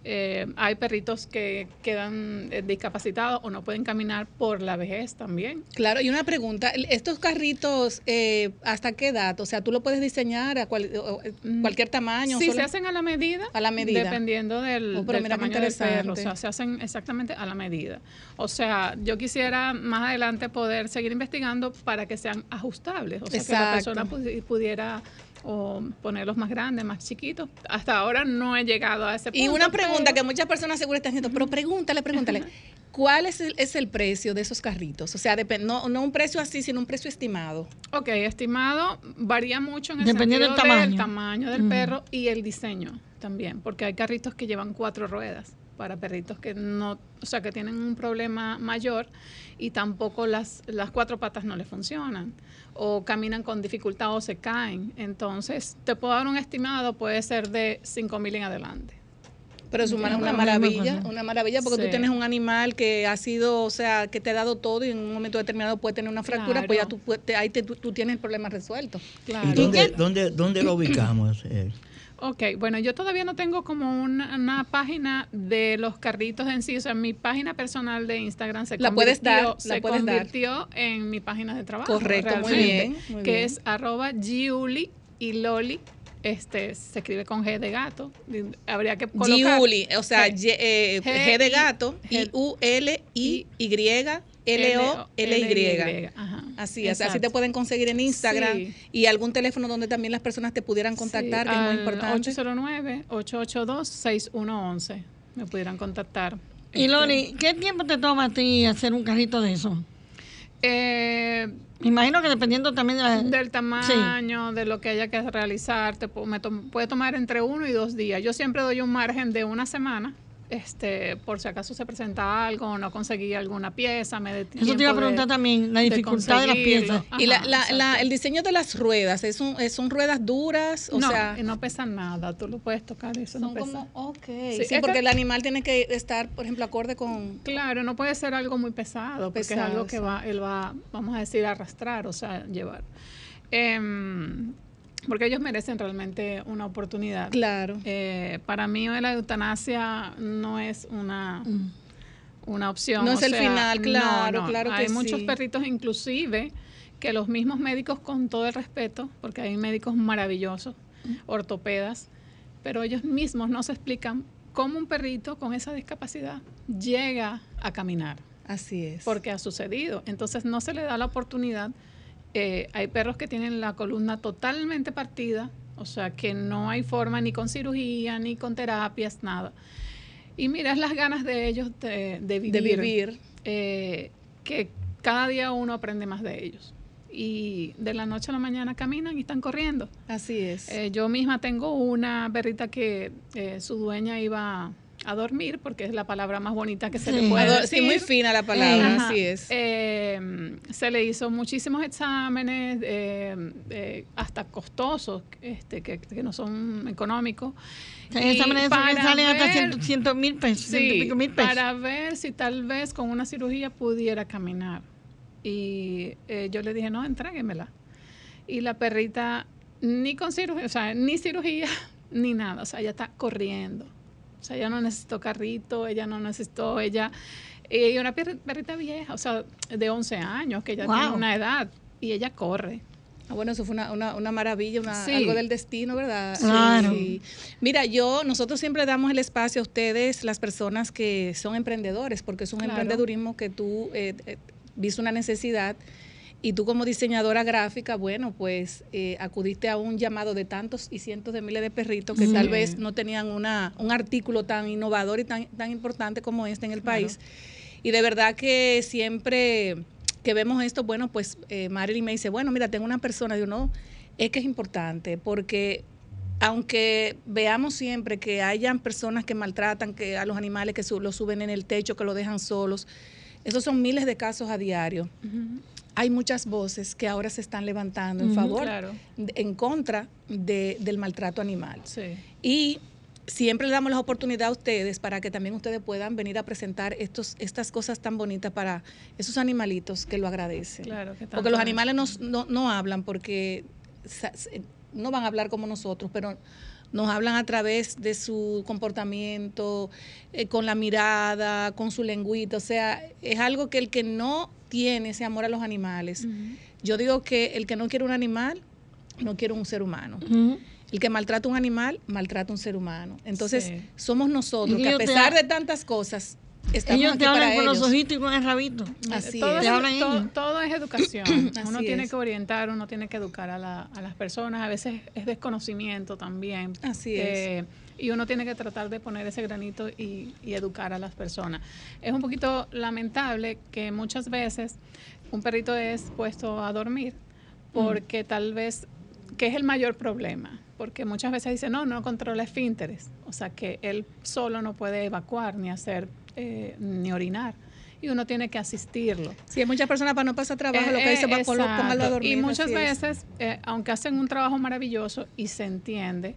eh, hay perritos que quedan eh, discapacitados o no pueden caminar por la vejez también. Claro, y una pregunta, estos carritos, eh, ¿hasta qué edad? O sea, tú lo puedes diseñar a cual- o- cualquier tamaño. Sí, solo- se hacen a la medida. A la medida. Dependiendo del, Oh, pero del mira tamaño del perro. O sea, se hacen exactamente a la medida. O sea, yo quisiera más adelante poder seguir investigando para que sean ajustables. O sea, que la persona pudi- pudiera o ponerlos más grandes, más chiquitos. Hasta ahora no he llegado a ese punto. Y una pregunta pero- que muchas personas seguro están haciendo, pero pregúntale, pregúntale, ¿cuál es el, es el precio de esos carritos? O sea, no, no un precio así, sino un precio estimado. Ok, estimado varía mucho en el Dependiendo sentido del del tamaño. tamaño del Ujú. perro y el diseño también, porque hay carritos que llevan cuatro ruedas para perritos que no, o sea, que tienen un problema mayor y tampoco las, las cuatro patas no les funcionan o caminan con dificultad o se caen. Entonces, te puedo dar un estimado, puede ser de 5 mil en adelante. Pero es una, maravilla, una maravilla, porque tú Sí. tienes un animal que ha sido, o sea, que te ha dado todo y en un momento determinado puede tener una fractura, pues ya tú, puedes- te- ahí te- tú, tú tienes el problema resuelto. Claro. ¿Y dónde, dónde, dónde lo ubicamos? Ok, bueno, yo todavía no tengo como una, una página de los carritos en sí, o sea, mi página personal de Instagram se La puedes dar, convirtió, la se puedes dar. convirtió en mi página de trabajo. Correcto, muy bien, muy que bien. es arroba Giuli y Loli, este, se escribe con G de gato, habría que colocar Giuli, o sea, G- G, eh, G- de I- gato, G- Ajá, Así así te pueden conseguir en Instagram Sí. y algún teléfono donde también las personas te pudieran contactar, Sí, que es muy importante. 809-882-6111 me pudieran contactar. Y Este, Loli, ¿qué tiempo te toma a ti hacer un carrito de eso? eh, Me imagino que dependiendo también de la... del tamaño, de lo que haya que realizar, te me puede tomar entre uno y dos días. Yo siempre doy un margen de una semana, este, por si acaso se presenta algo o no conseguí alguna pieza, me dé Eso te iba a de- preguntar también, la de dificultad de las piezas. y la, la- la- el diseño de las ruedas, ¿es un- es- ¿son ruedas duras? O no, sea, no pesan nada, tú lo puedes tocar, eso no son pesa. como, ok. Sí, porque que- el animal tiene que estar, por ejemplo, acorde con... Claro, no puede ser algo muy pesado, porque Pesado, es algo que va, él va, vamos a decir, arrastrar, o sea, llevar. Em, porque ellos merecen realmente una oportunidad. Claro. Eh, para mí la eutanasia no es una, una opción. No o es el final, claro, no. claro que Hay muchos perritos inclusive que los mismos médicos con todo el respeto, porque hay médicos maravillosos, ortopedas, pero ellos mismos no se explican cómo un perrito con esa discapacidad llega a caminar Así es. porque ha sucedido. Entonces no se le da la oportunidad. Eh, hay perros que tienen la columna totalmente partida, o sea que no hay forma ni con cirugía, ni con terapias, nada. Y miras las ganas de ellos de, de vivir. de vivir. eh, que cada día uno aprende más de ellos. Y de la noche a la mañana caminan y están corriendo. Así es. Eh, yo misma tengo una perrita que eh, su dueña iba a dormir, porque es la palabra más bonita que se Sí. le puede Ador- decir. sí, muy fina la palabra, Ajá. así es. Eh, se le hizo muchísimos exámenes, eh, eh, hasta costosos, este, que, que no son económicos. Exámenes para salen hasta ciento mil pesos, ciento Sí, pico mil pesos. para ver si tal vez con una cirugía pudiera caminar. Y eh, yo le dije, no, entréguemela. Y la perrita, ni con cirugía, o sea, ni cirugía, *laughs* ni nada. O sea, ella está corriendo. O sea, ella no necesitó carrito, ella no necesitó, ella... Y una per- perrita vieja, o sea, de 11 años, que ya Wow. tiene una edad, y ella corre. Ah, bueno, eso fue una, una, una maravilla, una- Sí. algo del destino, ¿verdad? Claro. Sí. Mira, yo, nosotros siempre damos el espacio a ustedes, las personas que son emprendedores, porque es un Claro. emprendedurismo que tú eh, eh, viste una necesidad y tú como diseñadora gráfica, bueno, pues eh, acudiste a un llamado de tantos y cientos de miles de perritos que Sí. tal vez no tenían una, un artículo tan innovador y tan, tan importante como este en el Claro. país. Y de verdad que siempre que vemos esto, bueno, pues eh, Marilyn me dice, bueno, mira, tengo una persona, yo no, es que es importante porque aunque veamos siempre que hayan personas que maltratan que a los animales, que su- los suben en el techo, que los dejan solos, esos son miles de casos a diario. Hay muchas voces que ahora se están levantando en favor, Claro. en contra de- del maltrato animal. Sí. Y siempre le damos la oportunidad a ustedes para que también ustedes puedan venir a presentar estos, estas cosas tan bonitas para esos animalitos que lo agradecen. Claro, que porque los es. animales nos- no, no hablan porque no van a hablar como nosotros, pero nos hablan a través de su comportamiento, eh, con la mirada, con su lengüita. O sea, es algo que el que no tiene ese amor a los animales, yo digo que el que no quiere un animal, no quiere un ser humano. El que maltrata un animal, maltrata un ser humano. Entonces, Sí. somos nosotros Y que a pesar ha- de tantas cosas, estamos Ellos aquí te hablan para con los ojitos y con el rabito. Así todo, es. Te hablan todo- ellos. todo es educación. *coughs* uno Así tiene es. que orientar, uno tiene que educar a, la- a las personas. A veces es desconocimiento también. Así Eh, y uno tiene que tratar de poner ese granito y, y educar a las personas. Es un poquito lamentable que muchas veces un perrito es puesto a dormir porque tal vez, que es el mayor problema, porque muchas veces dicen, no, no controla esfínteres, o sea que él solo no puede evacuar ni hacer, eh, ni orinar, y uno tiene que asistirlo. Si hay muchas personas para no pasar trabajo, Eh, lo que dice, va, eh, póngalo a dormir. Y muchas veces, eh, aunque hacen un trabajo maravilloso y se entiende,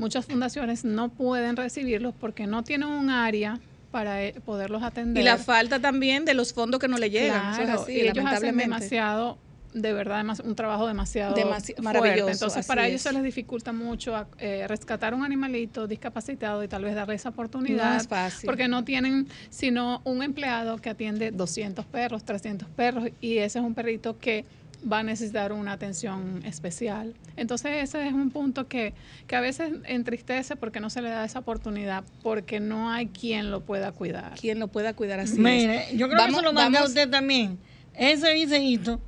muchas fundaciones no pueden recibirlos porque no tienen un área para eh, poderlos atender. Y la falta también de los fondos que no le llegan. eso es Claro, así, y ellos hacen demasiado, de verdad, un trabajo demasiado Demasi- fuerte. maravilloso, Entonces, para ellos es. se les dificulta mucho a- eh, rescatar un animalito discapacitado y tal vez darle esa oportunidad. No es fácil. Porque no tienen sino un empleado que atiende 200 perros, 300 perros, y ese es un perrito que va a necesitar una atención especial. Entonces ese es un punto que, que a veces entristece porque no se le da esa oportunidad, porque no hay quien lo pueda cuidar. Quien lo pueda cuidar así. Mire, yo creo Vamos- que se lo mandé a usted también. Ese viceíto,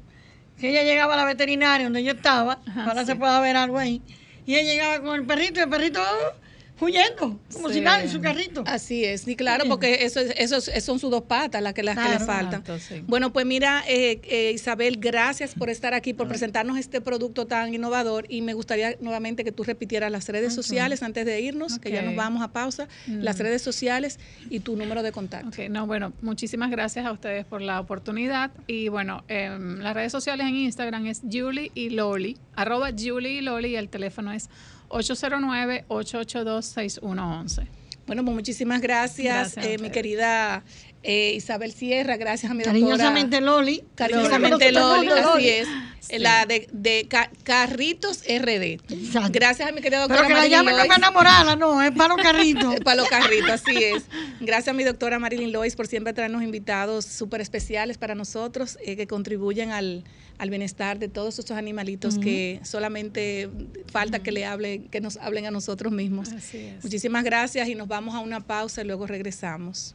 que ella llegaba a la veterinaria donde yo estaba, Ajá, ahora sí. se pueda ver algo ahí, y ella llegaba con el perrito y el perrito oh, huyendo, como Sí. si nada en su carrito. Así es, y claro, Bien. porque eso, es- eso, es- son sus dos patas las que, las que le faltan. Sí. Bueno, pues mira, eh, eh, Isabel, gracias por estar aquí, por presentarnos este producto tan innovador y me gustaría nuevamente que tú repitieras las redes sociales antes de irnos, que ya nos vamos a pausa, las Mm. redes sociales y tu número de contacto. Ok, no, bueno, muchísimas gracias a ustedes por la oportunidad. Y bueno, em, las redes sociales en Instagram es Julie y Loli, arroba Julie y Loli, y el teléfono es 809-882-6111. Bueno, pues muchísimas gracias, Gracias eh, mi querida eh, Isabel Sierra, gracias a mi doctora. Cariñosamente Loli. Cariñosamente Loli, así es. La de, de Ca- Carritos RD. Exacto. Gracias a mi querida Pero doctora que la Marilyn llamen Lois. para enamorarla, no, es para los carritos. *laughs* Para los carritos, así es. Gracias a mi doctora Marilyn Lois por siempre traernos invitados súper especiales para nosotros eh, que contribuyen al, al bienestar de todos estos animalitos que solamente falta que le hablen, que nos hablen a nosotros mismos. Así es. Muchísimas gracias y nos vamos a una pausa y luego regresamos.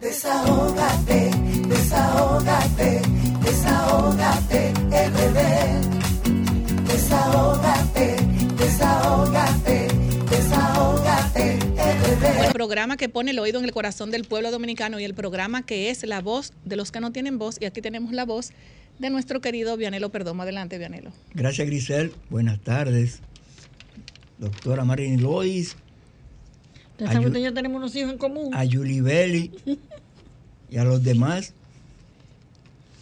Desahógate, desahógate, desahógate, RD. Desahógate, desahógate, desahógate, RD. El programa que pone el oído en el corazón del pueblo dominicano y el programa que es la voz de los que no tienen voz. Y aquí tenemos la voz de nuestro querido Vianelo Perdomo. Adelante, Vianelo. Gracias, Grisel. Buenas tardes. Doctora Marilyn Lois, Sabe que Ayu- usted y yo tenemos unos hijos en común. a y a los demás.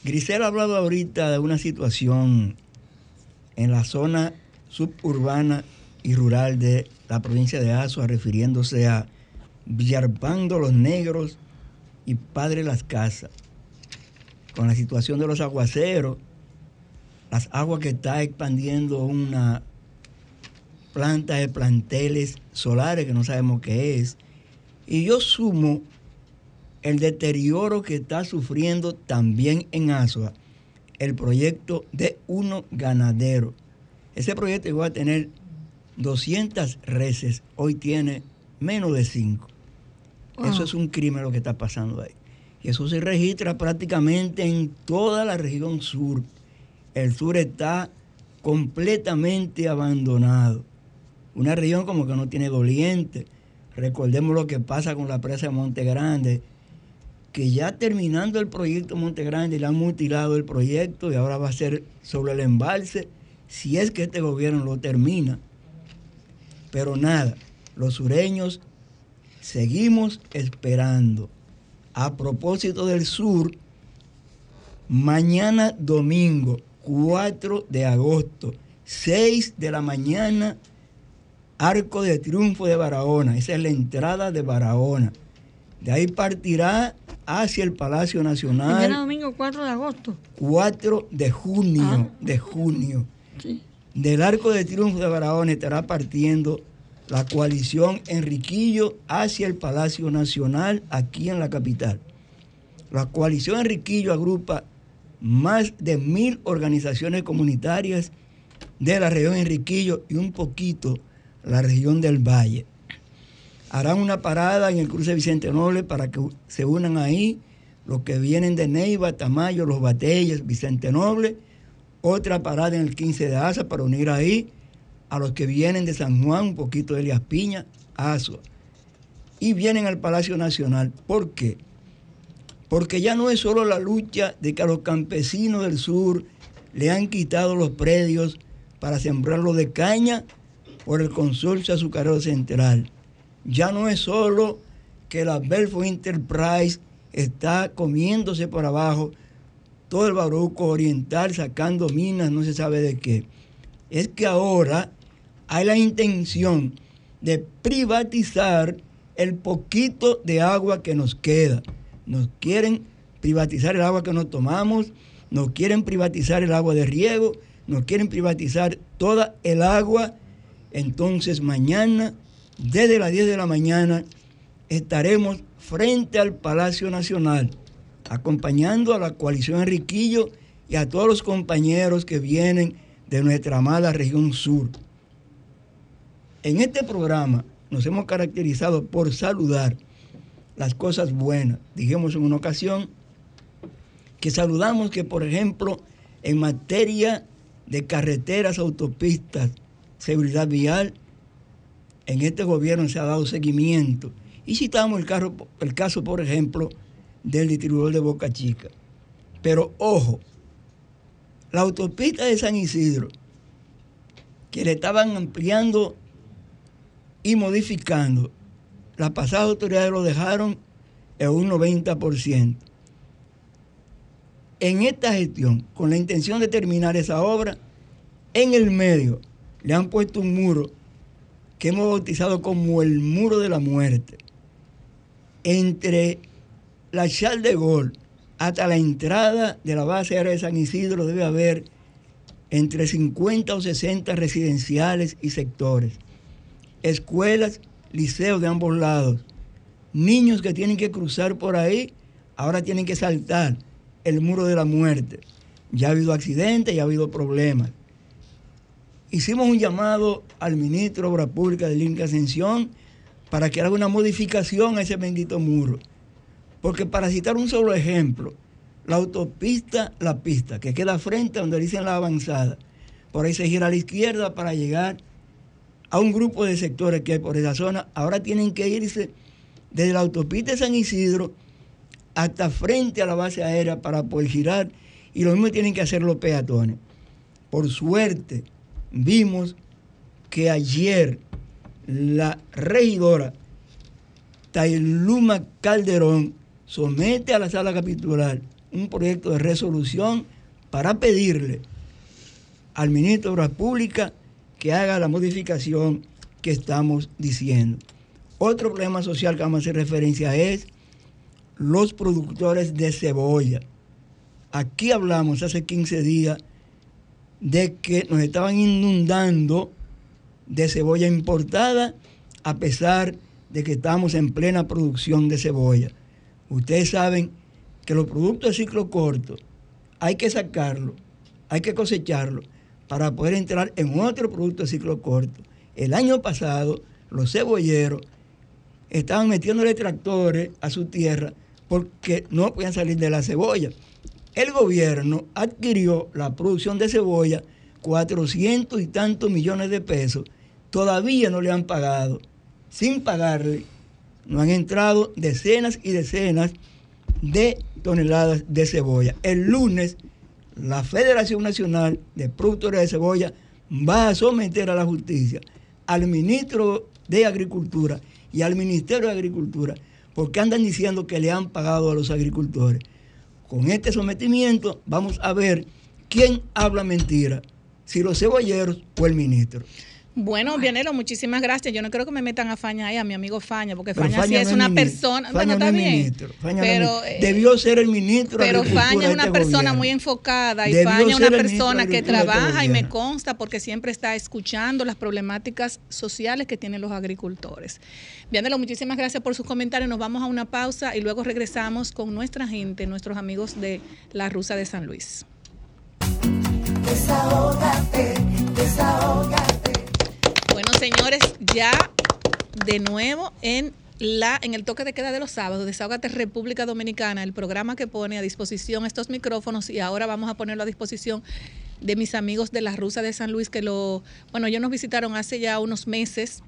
Grisel ha hablado ahorita de una situación en la zona suburbana y rural de la provincia de Azua, refiriéndose a Villarpando los Negros y Padre Las Casas. Con la situación de los aguaceros, las aguas que está expandiendo una planta de planteles solares que no sabemos qué es. Y yo sumo el deterioro que está sufriendo también en Azua el proyecto de uno ganadero. Ese proyecto iba a tener 200 reses, hoy tiene menos de 5. Wow. Eso es un crimen lo que está pasando ahí. Y eso se registra prácticamente en toda la región sur. El sur está completamente abandonado. Una región como que no tiene doliente. Recordemos lo que pasa con la presa de Monte Grande, que ya terminando el proyecto Monte Grande le han mutilado el proyecto y ahora va a ser sobre el embalse, si es que este gobierno lo termina. Pero nada, los sureños seguimos esperando. A propósito del sur, mañana domingo 4 de agosto, 6 de la mañana, Arco de Triunfo de Barahona. Esa es la entrada de Barahona. De ahí partirá hacia el Palacio Mañana Nacional domingo 4 de agosto. 4 de junio, Ah. de junio. Sí. Del Arco de Triunfo de Barahona estará partiendo la coalición Enriquillo hacia el Palacio Nacional aquí en la capital. La coalición Enriquillo agrupa más de mil organizaciones comunitarias de la región Enriquillo y un poquito la región del Valle. Harán una parada en el cruce Vicente Noble para que se unan ahí los que vienen de Neiva, Tamayo, Los Batelles, Vicente Noble. Otra parada en el 15 de Asa para unir ahí a los que vienen de San Juan, un poquito de Elias Piña, Asua. Y vienen al Palacio Nacional. ¿Por qué? Porque ya no es solo la lucha de que a los campesinos del sur le han quitado los predios para sembrarlos de caña por el consorcio azucarero central. Ya no es solo que la Belfort Enterprise está comiéndose por abajo todo el Baruco Oriental, sacando minas, no se sabe de qué. Es que ahora hay la intención de privatizar el poquito de agua que nos queda. Nos quieren privatizar el agua que nos tomamos, nos quieren privatizar el agua de riego, nos quieren privatizar toda el agua. Entonces mañana, desde las 10 de la mañana, estaremos frente al Palacio Nacional, acompañando a la coalición Enriquillo y a todos los compañeros que vienen de nuestra amada región sur. En este programa nos hemos caracterizado por saludar las cosas buenas. Dijimos en una ocasión que saludamos que, por ejemplo, en materia de carreteras, autopistas, seguridad vial, en este gobierno se ha dado seguimiento. Y citamos el, el caso, por ejemplo, del distribuidor de Boca Chica. Pero ojo, la autopista de San Isidro, que le estaban ampliando y modificando, las pasadas autoridades lo dejaron en un 90%. En esta gestión, con la intención de terminar esa obra, en el medio le han puesto un muro que hemos bautizado como el muro de la muerte. Entre la Charles de Gaulle hasta la entrada de la base aérea de San Isidro debe haber entre 50 o 60 residenciales y sectores, escuelas, liceos de ambos lados, niños que tienen que cruzar por ahí, ahora tienen que saltar el muro de la muerte. Ya ha habido accidentes, ya ha habido problemas. Hicimos un llamado al ministro de Obra Pública de Linca Ascensión para que haga una modificación a ese bendito muro. Porque para citar un solo ejemplo, la autopista La Pista, que queda frente a donde dicen la avanzada, por ahí se gira a la izquierda para llegar a un grupo de sectores que hay por esa zona, ahora tienen que irse desde la autopista de San Isidro hasta frente a la base aérea para poder girar y lo mismo tienen que hacer los peatones. Por suerte, vimos que ayer la regidora Tailuma Calderón somete a la sala capitular un proyecto de resolución para pedirle al ministro de Obras Públicas que haga la modificación que estamos diciendo. Otro problema social que vamos a hacer referencia es los productores de cebolla. Aquí hablamos hace 15 días de que nos estaban inundando de cebolla importada a pesar de que estamos en plena producción de cebolla. Ustedes saben que los productos de ciclo corto hay que sacarlo, hay que cosecharlo para poder entrar en otro producto de ciclo corto. El año pasado los cebolleros estaban metiéndole tractores a su tierra porque no podían salir de la cebolla. El gobierno adquirió la producción de cebolla 400 y tantos millones de pesos. Todavía no le han pagado. Sin pagarle, no han entrado decenas y decenas de toneladas de cebolla. El lunes, la Federación Nacional de Productores de Cebolla va a someter a la justicia al ministro de Agricultura y al Ministerio de Agricultura porque andan diciendo que le han pagado a los agricultores. Con este sometimiento vamos a ver quién habla mentira, si los cebolleros o el ministro. Bueno, Vianelo, muchísimas gracias. Yo no creo que me metan a Faña ahí, a mi amigo Faña, porque Faña, sí es no una ministro. persona. Faña bueno, no está es bien. ministro. Faña no es pero, eh, Debió ser el ministro Pero Agricultura Faña es una este persona gobierno. muy enfocada y Debió Faña es una persona que este trabaja y me consta porque siempre está escuchando las problemáticas sociales que tienen los agricultores. Vianelo, muchísimas gracias por sus comentarios. Nos vamos a una pausa y luego regresamos con nuestra gente, nuestros amigos de la Rusa de San Luis. Desahógate, desahógate. Bueno, señores, ya de nuevo en la en el toque de queda de los sábados, Desahógate República Dominicana, el programa que pone a disposición estos micrófonos y ahora vamos a ponerlo a disposición de mis amigos de la Rusa de San Luis que lo, bueno, ellos nos visitaron hace ya unos meses,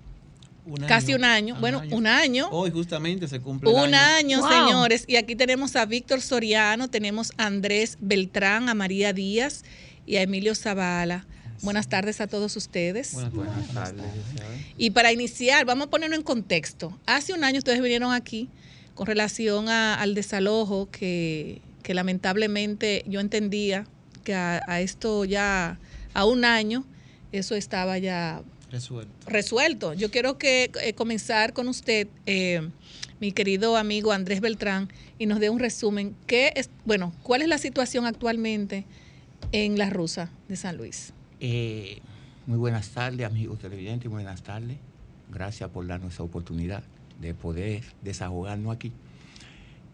Un casi año. un año, Un bueno, año. un año. Hoy justamente se cumple el Un año, Wow. señores. Y aquí tenemos a Víctor Soriano, tenemos a Andrés Beltrán, a María Díaz y a Emilio Zavala. Buenas tardes a todos ustedes. Buenas tardes. Y para iniciar, vamos a ponerlo en contexto. Hace un año ustedes vinieron aquí con relación a- al desalojo que, que lamentablemente yo entendía que a, a esto ya, a un año, eso estaba ya Resuelto. resuelto. Yo quiero que eh, comenzar con usted, eh, mi querido amigo Andrés Beltrán, y nos dé un resumen. ¿Qué es, bueno, cuál es la situación actualmente en la Rusa de San Luis? Eh, muy buenas tardes, amigos televidentes, buenas tardes. Gracias por darnos esa oportunidad de poder desahogarnos aquí.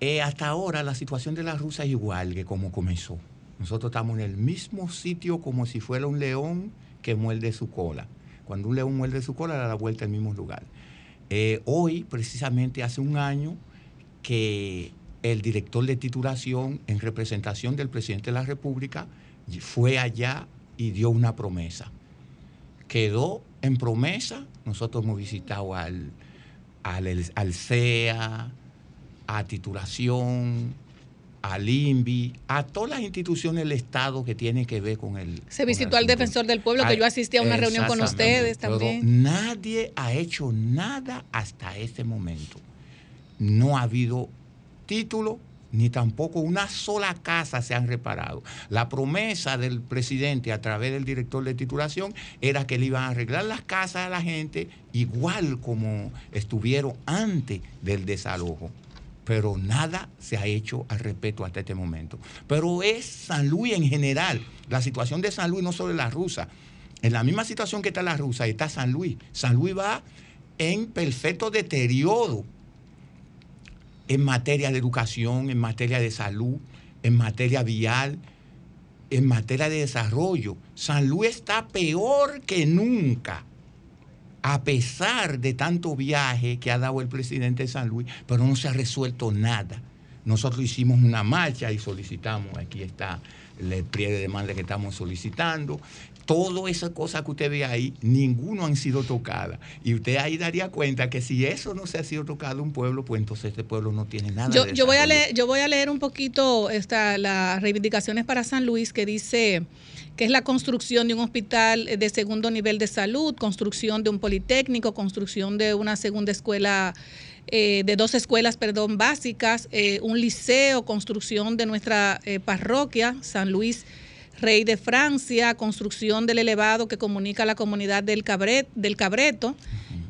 Eh, hasta ahora la situación de la rusa es igual que como comenzó. Nosotros estamos en el mismo sitio como si fuera un león que muerde su cola. Cuando un león muerde su cola, da la vuelta al mismo lugar. Eh, hoy, precisamente hace un año, que el director de titulación, en representación del presidente de la República, fue allá y dio una promesa. Quedó en promesa. Nosotros hemos visitado al, al, al CEA, a titulación, al INVI, a todas las instituciones del Estado que tienen que ver con el. Se visitó el al defensor del pueblo, que yo asistí a una reunión con ustedes Pero también. nadie ha hecho nada hasta este momento. No ha habido título ni tampoco una sola casa se han reparado. La promesa del presidente a través del director de titulación era que le iban a arreglar las casas a la gente igual como estuvieron antes del desalojo. Pero nada se ha hecho al respecto hasta este momento. Pero es San Luis en general. La situación de San Luis no solo la rusa. En la misma situación que está la rusa está San Luis. San Luis va en perfecto deterioro en materia de educación, en materia de salud, en materia vial, en materia de desarrollo. San Luis está peor que nunca, a pesar de tanto viaje que ha dado el presidente de San Luis, pero no se ha resuelto nada. Nosotros hicimos una marcha y solicitamos, aquí está el pliegue de demanda que estamos solicitando. Todas esas cosas que usted ve ahí, ninguno han sido tocadas. Y usted ahí daría cuenta que si eso no se ha sido tocado un pueblo, pues entonces este pueblo no tiene nada Yo, de yo voy a leer, yo voy a leer un poquito esta, las reivindicaciones para San Luis que dice que es la construcción de un hospital de segundo nivel de salud, construcción de un politécnico, construcción de una segunda escuela, eh, de dos escuelas, perdón, básicas, eh, un liceo, construcción de nuestra eh, parroquia, San Luis Rey de Francia, construcción del elevado que comunica la comunidad del, Cabret, del Cabreto,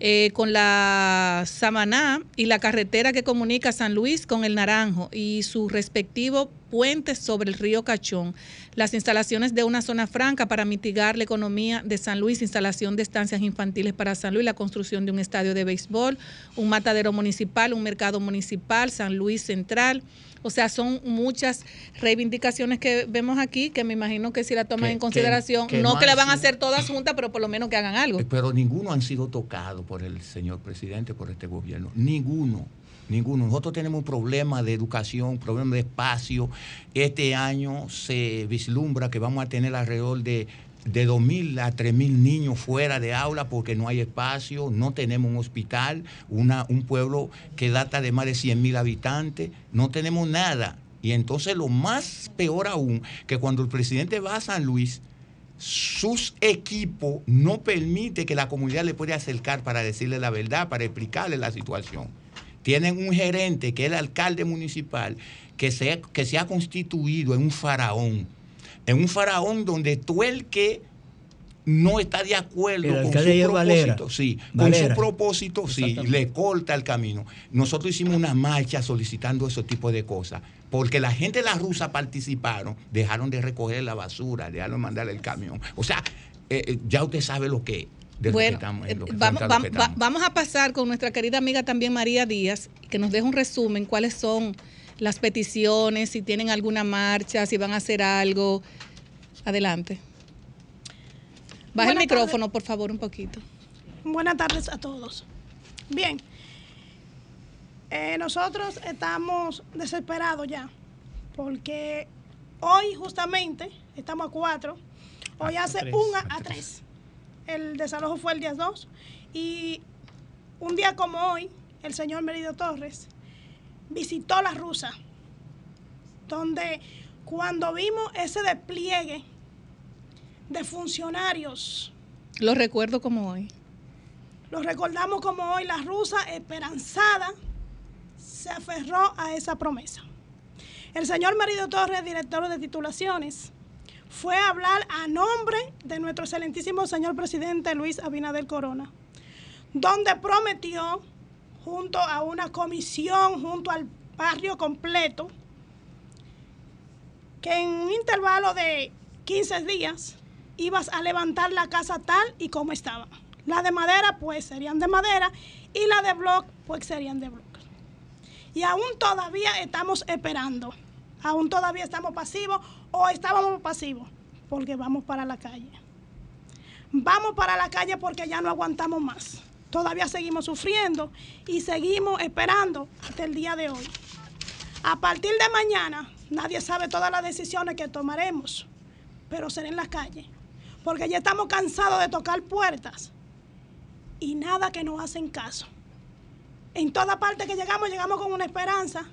eh, con la Samaná y la carretera que comunica San Luis con el Naranjo y su respectivo puentes sobre el río Cachón, las instalaciones de una zona franca para mitigar la economía de San Luis, instalación de estancias infantiles para San Luis, la construcción de un estadio de béisbol, un matadero municipal, un mercado municipal, San Luis Central. O sea, son muchas reivindicaciones que vemos aquí que me imagino que si la toman Que- en consideración, que- que no, no que la van a hacer todas juntas, pero por lo menos que hagan algo. Eh, Pero ninguno han sido tocados por el señor presidente, por este gobierno. Ninguno. Ninguno. Nosotros tenemos problemas de educación, problemas de espacio. Este año se vislumbra que vamos a tener alrededor de, de 2.000 a 3.000 niños fuera de aula porque no hay espacio, no tenemos un hospital, una, un pueblo que data de más de 100.000 habitantes, no tenemos nada. Y entonces lo más peor aún, que cuando el presidente va a San Luis, sus equipos no permite que la comunidad le pueda acercar para decirle la verdad, para explicarle la situación. Tienen un gerente que es el alcalde municipal que se, que se ha constituido en un faraón, en un faraón donde tú el que no está de acuerdo El con su es Valera. propósito, sí, Valera. con su propósito, sí, le corta el camino. Nosotros hicimos una marcha solicitando ese tipo de cosas, porque la gente de la rusa participaron, dejaron de recoger la basura, dejaron de mandar el camión. O sea, eh, eh, ya usted sabe lo que, de Bueno, estamos, en lo que- eh, vamos, frente a lo vam- que va- estamos. vamos a pasar con nuestra querida amiga también María Díaz, que nos deje un resumen, cuáles son las peticiones, si tienen alguna marcha, si van a hacer algo. Adelante. Baja el micrófono, por favor, un poquito. Buenas tardes a todos. Bien, eh, nosotros estamos desesperados ya, porque hoy justamente estamos a cuatro, hoy A hace tres, un a, a a tres. El desalojo fue el día 2 y un día como hoy, el señor Meridio Torres visitó la rusa, donde cuando vimos ese despliegue de funcionarios Lo recuerdo como hoy. lo recordamos como hoy la rusa esperanzada se aferró a esa promesa. El señor Marido Torres, director de titulaciones, fue hablar a nombre de nuestro excelentísimo señor presidente Luis Abinader Corona, donde prometió, junto a una comisión, junto al barrio completo, que en un intervalo de 15 días ibas a levantar la casa tal y como estaba. La de madera, pues serían de madera, y la de block, pues serían de block. Y aún todavía estamos esperando, aún todavía estamos pasivos o estábamos pasivos, porque vamos para la calle. Vamos para la calle porque ya no aguantamos más. Todavía seguimos sufriendo y seguimos esperando hasta el día de hoy. A partir de mañana, nadie sabe todas las decisiones que tomaremos, pero será en la calle, porque ya estamos cansados de tocar puertas y nada que nos hacen caso. En toda parte que llegamos, llegamos con una esperanza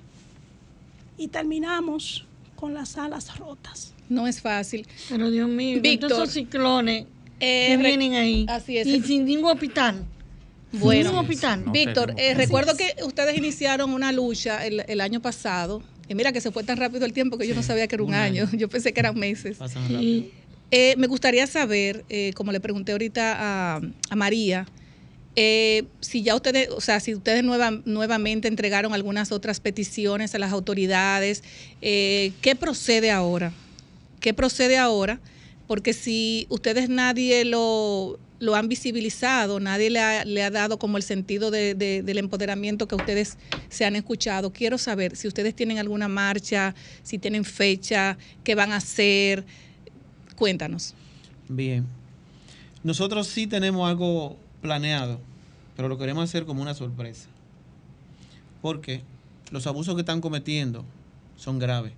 y terminamos con las alas rotas. No es fácil. Pero Dios mío, Víctor, esos ciclones eh, vienen ahí. Así es. Y sin ningún hospital. Bueno, sin ningún hospital. Víctor, eh, recuerdo es. que ustedes iniciaron una lucha el, el año pasado. Y mira que se fue tan rápido el tiempo que yo no sabía que era un, un año. año. *laughs* Yo pensé que eran meses. Pasan rápido. Eh, me gustaría saber, eh, como le pregunté ahorita a, a María, eh, si ya ustedes, o sea, si ustedes nueva- nuevamente entregaron algunas otras peticiones a las autoridades, eh, ¿qué procede ahora? ¿Qué procede ahora? Porque si ustedes nadie lo, lo han visibilizado, nadie le ha, le ha dado como el sentido de- de- del empoderamiento que ustedes se han escuchado, quiero saber si ustedes tienen alguna marcha, si tienen fecha, qué van a hacer. Cuéntanos. Bien. Nosotros sí tenemos algo planeado, pero lo queremos hacer como una sorpresa. Porque los abusos que están cometiendo son graves.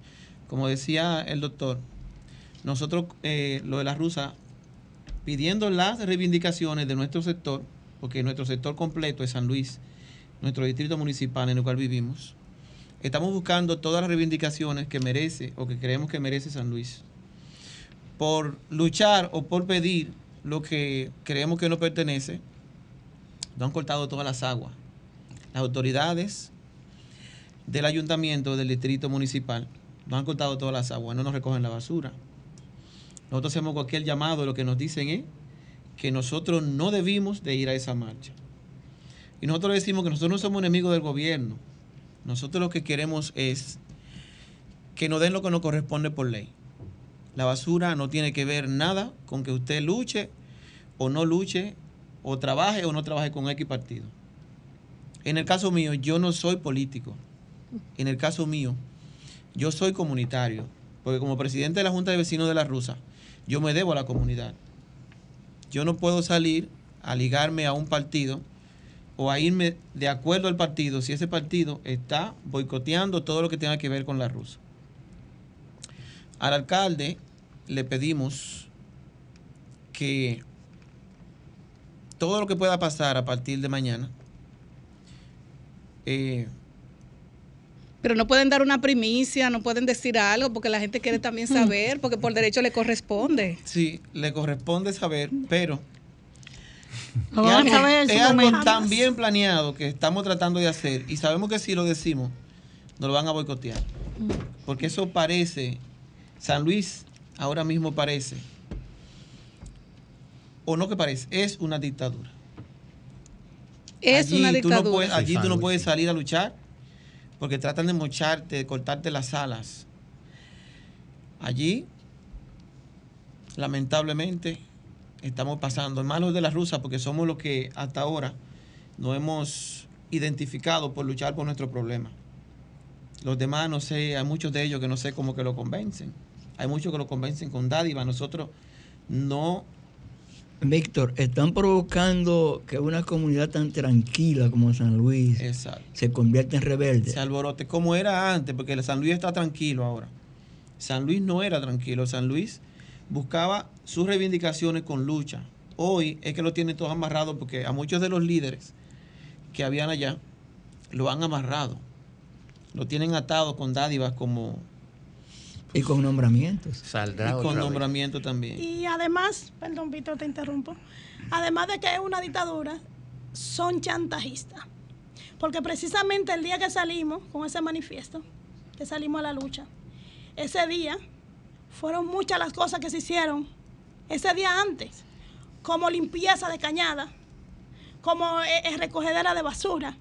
Como decía el doctor, nosotros, eh, lo de la rusa, pidiendo las reivindicaciones de nuestro sector, porque nuestro sector completo es San Luis, nuestro distrito municipal en el cual vivimos, estamos buscando todas las reivindicaciones que merece o que creemos que merece San Luis por luchar o por pedir lo que creemos que no pertenece, nos han cortado todas las aguas. Las autoridades del ayuntamiento, del distrito municipal, nos han cortado todas las aguas, no nos recogen la basura. Nosotros hacemos cualquier llamado, lo que nos dicen es que nosotros no debimos de ir a esa marcha. Y nosotros decimos que nosotros no somos enemigos del gobierno. Nosotros lo que queremos es que nos den lo que nos corresponde por ley. La basura no tiene que ver nada con que usted luche o no luche, o trabaje o no trabaje con X partido. En el caso mío, yo no soy político. En el caso mío, yo soy comunitario. Porque como presidente de la Junta de Vecinos de la Rusa, yo me debo a la comunidad. Yo no puedo salir a ligarme a un partido o a irme de acuerdo al partido si ese partido está boicoteando todo lo que tenga que ver con la rusa. Al alcalde le pedimos que todo lo que pueda pasar a partir de mañana, eh, Pero no pueden dar una primicia, no pueden decir algo, porque la gente quiere también saber, porque por derecho le corresponde. sí, le corresponde saber, pero es a algo, es algo tan bien planeado que estamos tratando de hacer y sabemos que si lo decimos, nos lo van a boicotear. Porque eso parece, San Luis ahora mismo parece, o no que parece, es una dictadura. Es Allí una tú no dictadura. puedes- allí tú no puedes salir a luchar porque tratan de mocharte, de cortarte las alas. Allí, lamentablemente, estamos pasando en manos de la rusa porque somos los que hasta ahora nos hemos identificado por luchar por nuestro problema. Los demás, no sé, hay muchos de ellos que no sé cómo que lo convencen. Hay muchos que lo convencen con dádiva. Nosotros no Víctor, están provocando que una comunidad tan tranquila como San Luis Exacto. se convierta en rebelde. se alborote como era antes, porque San Luis está tranquilo ahora. San Luis no era tranquilo, San Luis buscaba sus reivindicaciones con lucha. Hoy es que lo tienen todos amarrados porque a muchos de los líderes que habían allá lo han amarrado. Lo tienen atado con dádivas como Y con nombramientos. y con otra vez. nombramiento también. Y además, perdón, Víctor, te interrumpo. Además de que es una dictadura, son chantajistas. Porque precisamente el día que salimos con ese manifiesto, que salimos a la lucha, ese día fueron muchas las cosas que se hicieron ese día antes, como limpieza de cañada, como eh, eh, recogedera de basura.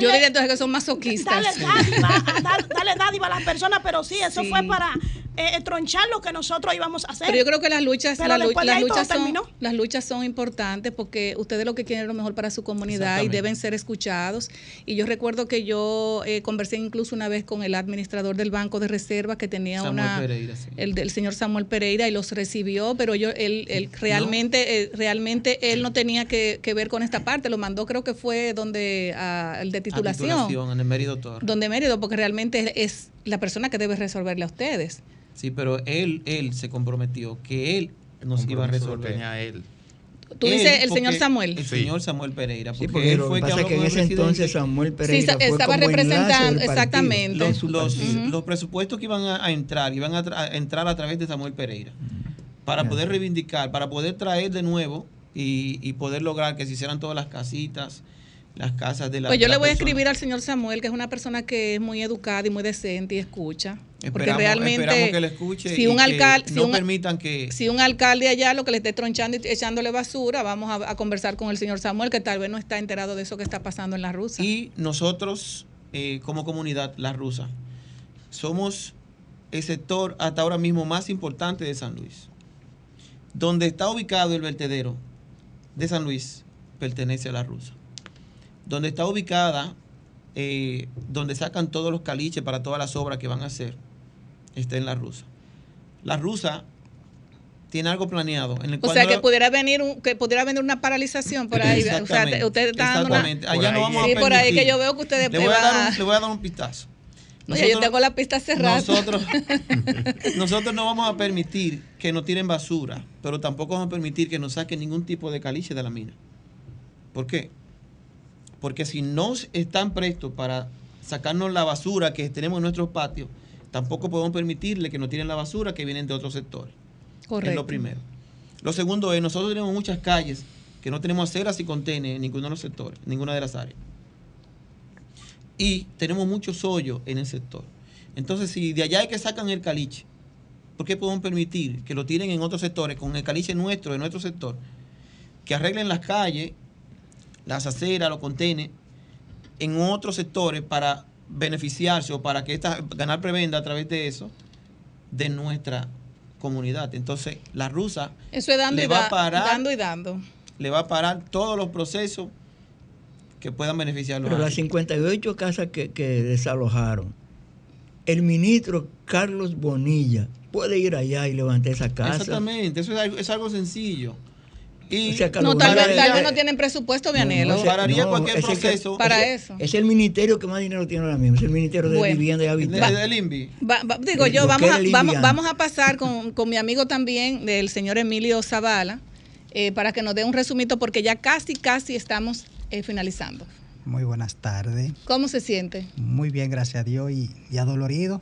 Yo diría entonces que son masoquistas. Dale dádiva, *laughs* a- darle dádiva a las personas, pero sí, eso Sí. fue para eh, tronchar lo que nosotros íbamos a hacer. Pero yo creo que las luchas, la las, luchas son, terminó. las luchas son importantes porque ustedes lo que quieren es lo mejor para su comunidad y deben ser escuchados. Y yo recuerdo que yo eh, conversé incluso una vez con el administrador del Banco de Reserva que tenía Samuel una... Pereira, sí. El del señor Samuel Pereira y los recibió, pero yo él, él realmente eh, realmente él no tenía que, que ver con esta parte, lo mandó creo que fue donde a- el de A titulación, en el Mérido Torres. donde Mérido, porque realmente es la persona que debe resolverle a ustedes. Sí, pero él, él se comprometió que él nos iba a lo resolver. tenía él. Tú Él, dices el porque- señor Samuel. El Sí. señor Samuel Pereira. Sí, Porque, porque él lo fue que que pasa que en ese entonces Samuel Pereira fue estaba como enlace del representando, exactamente. los, los- los presupuestos que iban a, a entrar, iban a, tra- a entrar a través de Samuel Pereira. Para poder reivindicar, para poder traer de nuevo y, y poder lograr que se hicieran todas las casitas, las casas de la Pues yo le voy a escribir al señor Samuel, que es una persona que es muy educada y muy decente y escucha. Porque Esperamos- realmente, esperamos que le escuche si un alcalde, si no un, permitan que si un alcalde allá lo que le esté tronchando y echándole basura, vamos a, a conversar con el señor Samuel, que tal vez no está enterado de eso que está pasando en la Rusa. Y nosotros, eh, como comunidad, la rusa, somos el sector hasta ahora mismo más importante de San Luis. Donde está ubicado el vertedero de San Luis pertenece a la rusa. Donde está ubicada, eh, donde sacan todos los caliches para todas las obras que van a hacer, está en la rusa. La rusa tiene algo planeado. En el o sea que la- pudiera venir un, que pudiera venir una paralización por ahí. O sea, te- Exactamente, usted está dando una. Allá no vamos a Sí, por ahí que yo veo que ustedes le voy, a dar van- un, le voy a dar un pistazo. No, ya yo tengo la pista cerrada. Nosotros, *laughs* nosotros no vamos a permitir que nos tiren basura, pero tampoco vamos a permitir que nos saquen ningún tipo de caliche de la mina. ¿Por qué? Porque si no están prestos para sacarnos la basura que tenemos en nuestros patios, tampoco podemos permitirle que nos tiren la basura que vienen de otros sectores. Es Correcto. lo primero. Lo segundo es, nosotros tenemos muchas calles que no tenemos aceras y contenes en ninguno de los sectores, en ninguna de las áreas. Y tenemos muchos hoyos en el sector. Entonces, si de allá es que sacan el caliche, ¿por qué podemos permitir que lo tiren en otros sectores, con el caliche nuestro, de nuestro sector? Que arreglen las calles, las aceras, los contenes, en otros sectores para beneficiarse o para que esta, ganar prebenda a través de eso de nuestra comunidad. Entonces, la rusa Eso es dando, le y, va da- a parar, dando y dando. le va a parar todos los procesos que puedan beneficiar a los Pero las ángeles. 58 casas que, que desalojaron, el ministro Carlos Bonilla puede ir allá y levantar esa casa. Exactamente, eso es algo, es algo sencillo. Y O sea, que No, tal vez, pararía- tal vez no tienen presupuesto, ese- pararía no, cualquier ese que- proceso. Para eso. Es el ministerio que más dinero tiene ahora mismo, es el ministerio de Bueno. Vivienda y de- Habitación. del INVI. Va- va- digo Eh, yo, vamos a, vamos, vamos a pasar con, con mi amigo también, del señor Emilio Zavala, eh, para que nos dé un resumito, porque ya casi, casi estamos eh, finalizando. Muy buenas tardes. ¿Cómo se siente? Muy bien, gracias a Dios. Y, y adolorido,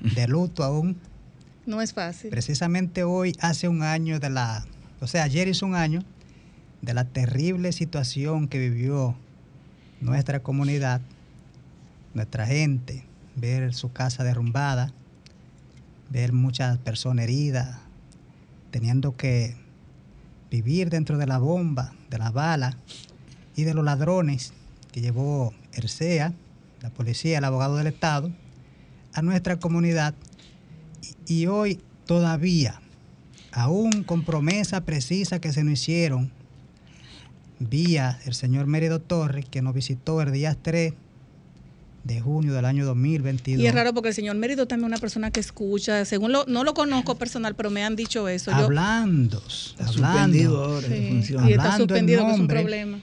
de luto aún. No es fácil. Precisamente hoy, hace un año de la... O sea, ayer hizo un año de la terrible situación que vivió nuestra comunidad, nuestra gente, ver su casa derrumbada, ver muchas personas heridas, teniendo que vivir dentro de la bomba, de la bala y de los ladrones que llevó ERCEA, la policía, el abogado del Estado, a nuestra comunidad. Y, y hoy todavía, aún con promesas precisas que se nos hicieron, vía el señor Mérido Torres, que nos visitó el día 3 de junio del año 2022. Y es raro porque el señor Mérido también es una persona que escucha, según lo, no lo conozco personal, pero me han dicho eso. Yo- hablando, hablando, ahora de Sí, está Hablando en suspendido, que es un nombre- problema.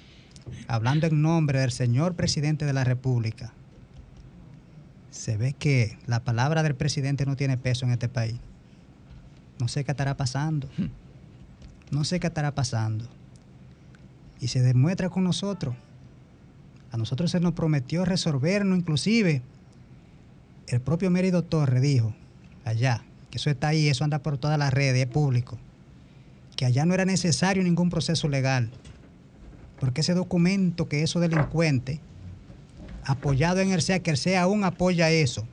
hablando en nombre del señor presidente de la República, se ve que la palabra del presidente no tiene peso en este país. No sé qué estará pasando. No sé qué estará pasando. Y se demuestra con nosotros. A nosotros se nos prometió resolvernos, inclusive. El propio Mérido Torres dijo allá, que eso está ahí, eso anda por todas las redes, es público, que allá no era necesario ningún proceso legal porque ese documento que esos delincuentes, apoyado en el SEA, que el SEA aún apoya eso,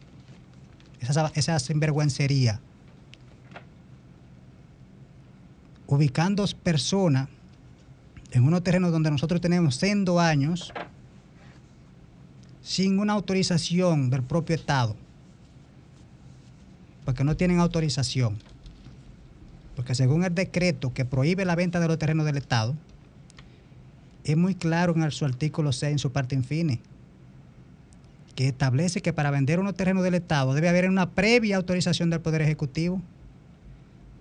esa, esa sinvergüencería, ubicando personas en unos terrenos donde nosotros tenemos 100 años sin una autorización del propio Estado, porque no tienen autorización, porque según el decreto que prohíbe la venta de los terrenos del Estado, es muy claro en su artículo 6, en su parte infine, que establece que para vender unos terrenos del Estado debe haber una previa autorización del Poder Ejecutivo.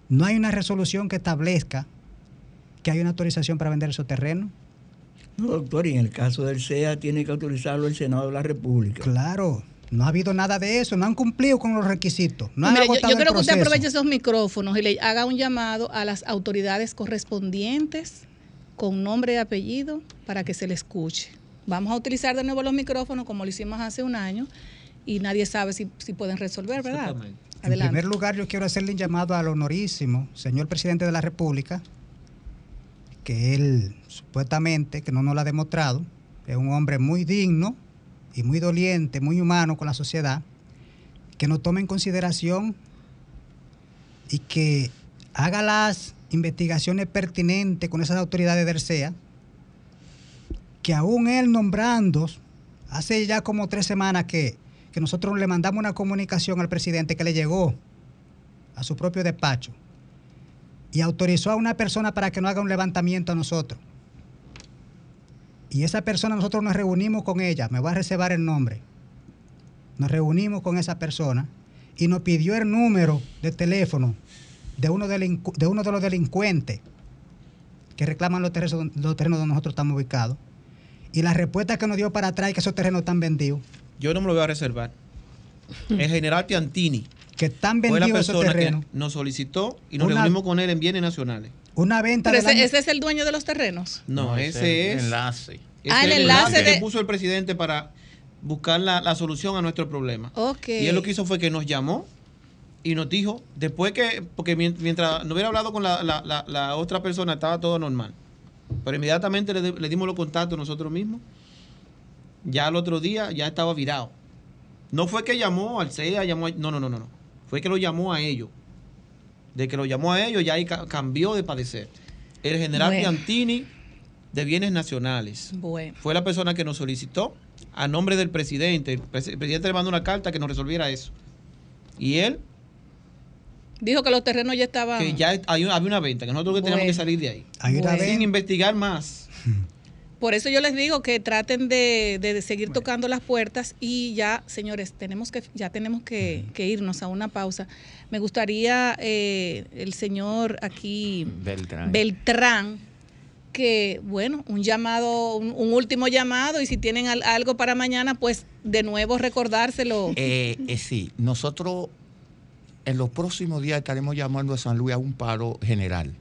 No hay una resolución que establezca que hay una autorización para vender esos terrenos. No, doctor, y en el caso del SEA tiene que autorizarlo el Senado de la República. Claro, no ha habido nada de eso, no han cumplido con los requisitos, no han Mire, yo, yo el creo que usted aproveche esos micrófonos y le haga un llamado a las autoridades correspondientes con nombre y apellido para que se le escuche. Vamos a utilizar de nuevo los micrófonos como lo hicimos hace un año y nadie sabe si, si pueden resolver, ¿verdad? Exactamente. En primer lugar, yo quiero hacerle un llamado al honorísimo señor presidente de la República, que él supuestamente, que no nos lo ha demostrado, es un hombre muy digno y muy doliente, muy humano con la sociedad, que nos tome en consideración y que haga las investigaciones pertinentes con esas autoridades del SEA, que aún él nombrando, hace ya como tres semanas que, que nosotros le mandamos una comunicación al presidente que le llegó a su propio despacho y autorizó a una persona para que no haga un levantamiento a nosotros. Y esa persona nosotros nos reunimos con ella, me voy a reservar el nombre. Nos reunimos con esa persona y nos pidió el número de teléfono de uno, de los delincuentes que reclaman los terrenos, los terrenos donde nosotros estamos ubicados. Y la respuesta que nos dio para atrás es que esos terrenos están vendidos. Yo no me lo voy a reservar. El general Piantini Que están fue la persona terrenos. que nos solicitó y nos Una- reunimos con él en bienes nacionales. Una venta Pero ese, ese es el dueño de los terrenos. No, No, ese el es enlace. ese Ah, es el enlace que de- puso el presidente para buscar la, la solución a nuestro problema. Ok. Y él lo que hizo fue que nos llamó y nos dijo, después que, porque mien- mientras no hubiera hablado con la, la- la- la otra persona, estaba todo normal. Pero inmediatamente le, le dimos los contactos nosotros mismos. Ya al otro día ya estaba virado. No fue que llamó al CEA, llamó a- no, no, no, no, no. Fue que lo llamó a ellos. De que lo llamó a ellos, ya ahí ca- cambió de padecer. El general Bueno. Piantini de Bienes Nacionales Bueno. fue la persona que nos solicitó a nombre del presidente. El, pres- el presidente le mandó una carta que nos resolviera eso. Y él, Dijo que los terrenos ya estaban. que ya hay, había una venta, que nosotros Bueno. que salir de ahí. Bueno. Sin investigar más. *laughs* Por eso yo les digo que traten de, de seguir tocando las puertas y ya, señores, tenemos que ya tenemos que, que irnos a una pausa. Me gustaría eh, el señor aquí Beltrán. Beltrán que bueno, un llamado, un, un último llamado y si tienen al- algo para mañana, pues de nuevo recordárselo. Eh, eh, sí, nosotros en los próximos días estaremos llamando a San Luis a un paro general.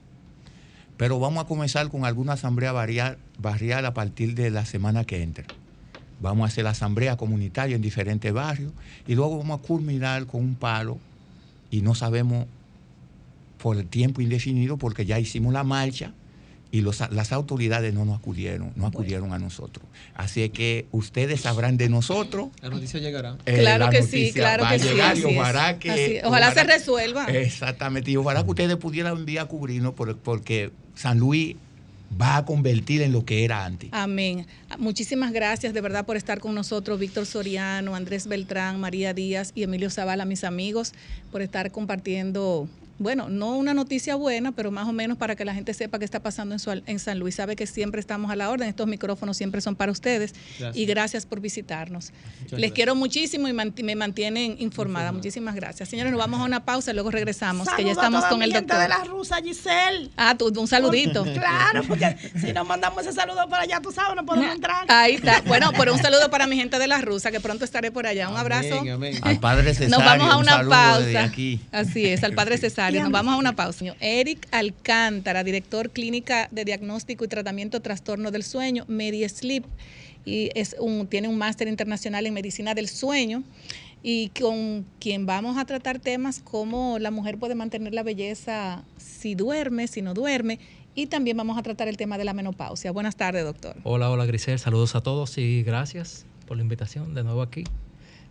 Pero vamos a comenzar con alguna asamblea barrial, barrial a partir de la semana que entra. Vamos a hacer la asamblea comunitaria en diferentes barrios y luego vamos a culminar con un paro y no sabemos por el tiempo indefinido porque ya hicimos la marcha y los- las autoridades no nos acudieron, no acudieron a nosotros. Así es que ustedes sabrán de nosotros. La noticia llegará. Eh, Claro la que sí, claro va que a sí, y ojalá que. Ojalá se resuelva. Exactamente, y ojalá que ustedes pudieran enviar a cubrirnos por- porque San Luis va a convertir en lo que era antes. Amén. Muchísimas gracias de verdad por estar con nosotros, Víctor Soriano, Andrés Beltrán, María Díaz y Emilio Zavala, mis amigos, por estar compartiendo, bueno, no una noticia buena, pero más o menos para que la gente sepa qué está pasando en, su- en San Luis. Sabe que siempre estamos a la orden, estos micrófonos siempre son para ustedes Gracias. y gracias por visitarnos. Muchas Les gracias. quiero muchísimo y me mantienen informada. Muchísimas gracias. Señores, nos vamos a una pausa, luego regresamos, que ya a estamos toda con mi el gente doctor. de la rusa, Giselle. Ah, tú, un saludito. *laughs* Claro, porque si nos mandamos ese saludo para allá, tú sabes, no podemos entrar. Ahí está. Bueno, pero un saludo para mi gente de la Rusa, que pronto estaré por allá. Un abrazo. Al padre Cesario, Nos vamos a un una saludo desde pausa. aquí. Así es, al padre Cesario. *laughs* Nos vamos a una pausa. Eric Alcántara, director clínica de diagnóstico y tratamiento de trastorno del sueño, MediSleep, y es un, tiene un máster internacional en medicina del sueño y con quien vamos a tratar temas como la mujer puede mantener la belleza si duerme, si no duerme, y también vamos a tratar el tema de la menopausia. Buenas tardes, doctor. Hola, hola Grisel, saludos a todos y gracias por la invitación de nuevo aquí.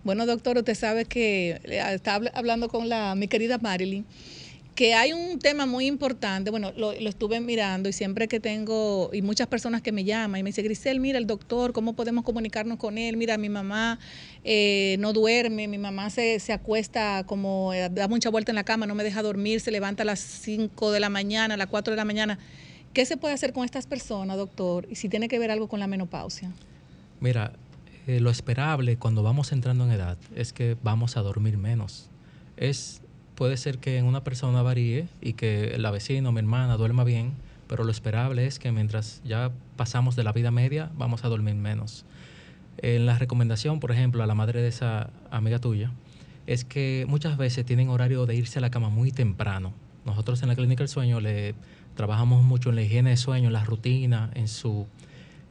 Bueno, doctor, usted sabe que eh, está habl- hablando con la, mi querida Marilyn, que hay un tema muy importante, bueno, lo, lo estuve mirando y siempre que tengo, y muchas personas que me llaman y me dicen, Grisel, mira el doctor, ¿cómo podemos comunicarnos con él? Mira, mi mamá eh, no duerme, mi mamá se, se acuesta como, eh, da mucha vuelta en la cama, no me deja dormir, se levanta a las 5 de la mañana, a las 4 de la mañana. ¿Qué se puede hacer con estas personas, doctor? Y si tiene que ver algo con la menopausia. Mira, eh, lo esperable cuando vamos entrando en edad es que vamos a dormir menos. Es, puede ser que en una persona varíe y que la vecina o mi hermana duerma bien, pero lo esperable es que mientras ya pasamos de la vida media, vamos a dormir menos. En la recomendación, por ejemplo, a la madre de esa amiga tuya, es que muchas veces tienen horario de irse a la cama muy temprano. Nosotros en la clínica del sueño le trabajamos mucho en la higiene de sueño, en la rutina, en su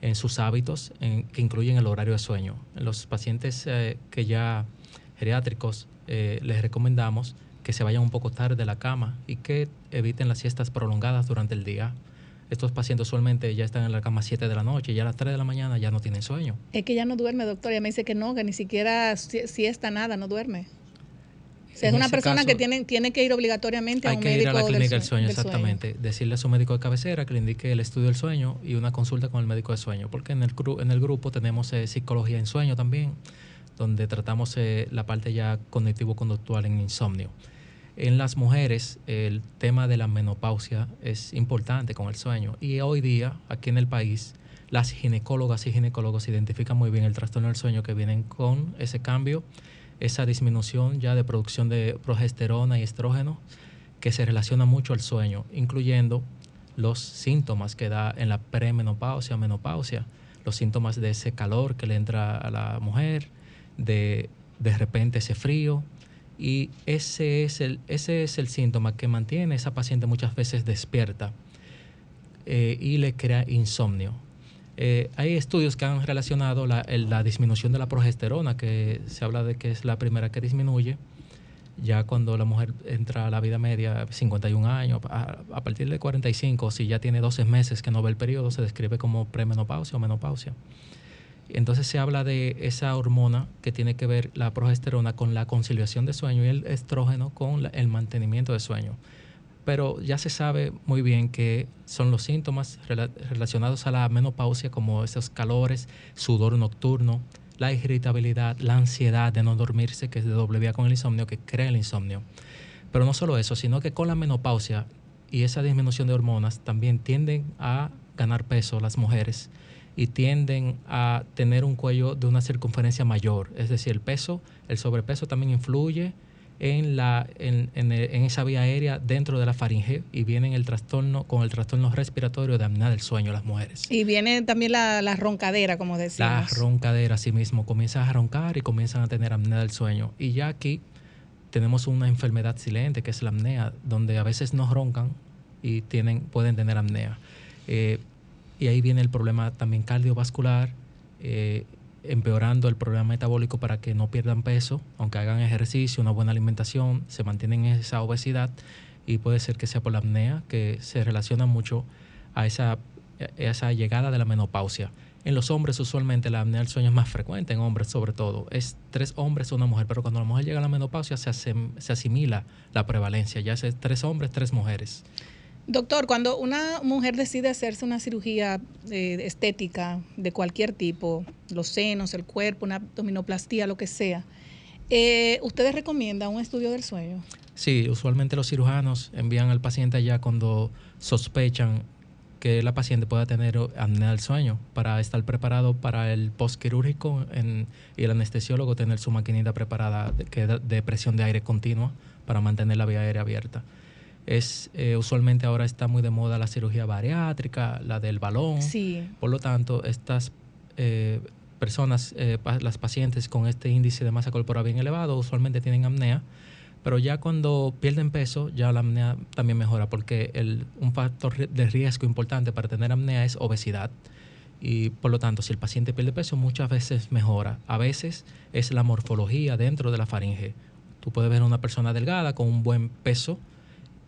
en sus hábitos que incluyen el horario de sueño. Los pacientes eh, que ya geriátricos eh, les recomendamos que se vayan un poco tarde de la cama y que eviten las siestas prolongadas durante el día. Estos pacientes usualmente ya están en la cama a 7 de la noche y ya a las 3 de la mañana ya no tienen sueño. Es que ya no duerme, doctor. Ella me dice que no, que ni siquiera si- siesta nada, no duerme. O sea, es una persona caso, que tiene, tiene que ir obligatoriamente a Hay un que médico ir a la clínica del sue- sueño, del exactamente. Decirle a su médico de cabecera que le indique el estudio del sueño y una consulta con el médico de sueño. Porque en el, en el grupo tenemos eh, psicología en sueño también, donde tratamos eh, la parte ya cognitivo-conductual en insomnio. En las mujeres, el tema de la menopausia es importante con el sueño. Y hoy día, aquí en el país, las ginecólogas y ginecólogos identifican muy bien el trastorno del sueño que vienen con ese cambio, esa disminución ya de producción de progesterona y estrógeno que se relaciona mucho al sueño, incluyendo los síntomas que da en la premenopausia, menopausia, los síntomas de ese calor que le entra a la mujer, de de repente ese frío, y ese es el, ese es el síntoma que mantiene esa paciente muchas veces despierta eh, y le crea insomnio. Eh, hay estudios que han relacionado la, la disminución de la progesterona, que se habla de que es la primera que disminuye, ya cuando la mujer entra a la vida media, 51 años, a, a partir de 45, si ya tiene 12 meses que no ve el periodo, se describe como premenopausia o menopausia. Entonces se habla de esa hormona que tiene que ver la progesterona con la conciliación de sueño y el estrógeno con el mantenimiento de sueño. Pero ya se sabe muy bien que son los síntomas rela- relacionados a la menopausia como esos calores, sudor nocturno, la irritabilidad, la ansiedad de no dormirse, que es de doble vía con el insomnio, que crea el insomnio. Pero no solo eso, sino que con la menopausia y esa disminución de hormonas también tienden a ganar peso las mujeres y tienden a tener un cuello de una circunferencia mayor. Es decir, el peso, el sobrepeso también influye en, la, en, en, en esa vía aérea dentro de la faringe y viene el trastorno con el trastorno respiratorio de apnea del sueño las mujeres. Y viene también la, la roncadera, como La decimos. roncadera, así mismo, comienzan a roncar y comienzan a tener apnea del sueño. Y ya aquí tenemos una enfermedad silente que es la apnea, donde a veces no roncan y tienen, pueden tener apnea. Eh, y ahí viene el problema también cardiovascular, eh, empeorando el problema metabólico para que no pierdan peso, aunque hagan ejercicio, una buena alimentación, se mantienen en esa obesidad y puede ser que sea por la apnea, que se relaciona mucho a esa, esa llegada de la menopausia. En los hombres usualmente la apnea del sueño es más frecuente, en hombres sobre todo. Es tres hombres, una mujer, pero cuando la mujer llega a la menopausia se, se asimila la prevalencia, ya es tres hombres, tres mujeres. Doctor, cuando una mujer decide hacerse una cirugía eh, estética de cualquier tipo, los senos, el cuerpo, una abdominoplastía, lo que sea, eh, ¿ustedes recomiendan un estudio del sueño? Sí, usualmente los cirujanos envían al paciente allá cuando sospechan que la paciente pueda tener apnea del sueño para estar preparado para el postquirúrgico y el anestesiólogo tener su maquinita preparada de, de presión de aire continua para mantener la vía aérea abierta. Es, eh, usualmente ahora está muy de moda la cirugía bariátrica, la del balón. Sí. Por lo tanto, estas eh, personas, eh, pa- las pacientes con este índice de masa corporal bien elevado, usualmente tienen apnea, pero ya cuando pierden peso, ya la apnea también mejora, porque el, un factor de riesgo importante para tener apnea es obesidad. Y por lo tanto, si el paciente pierde peso, muchas veces mejora. A veces es la morfología dentro de la faringe. Tú puedes ver a una persona delgada con un buen peso,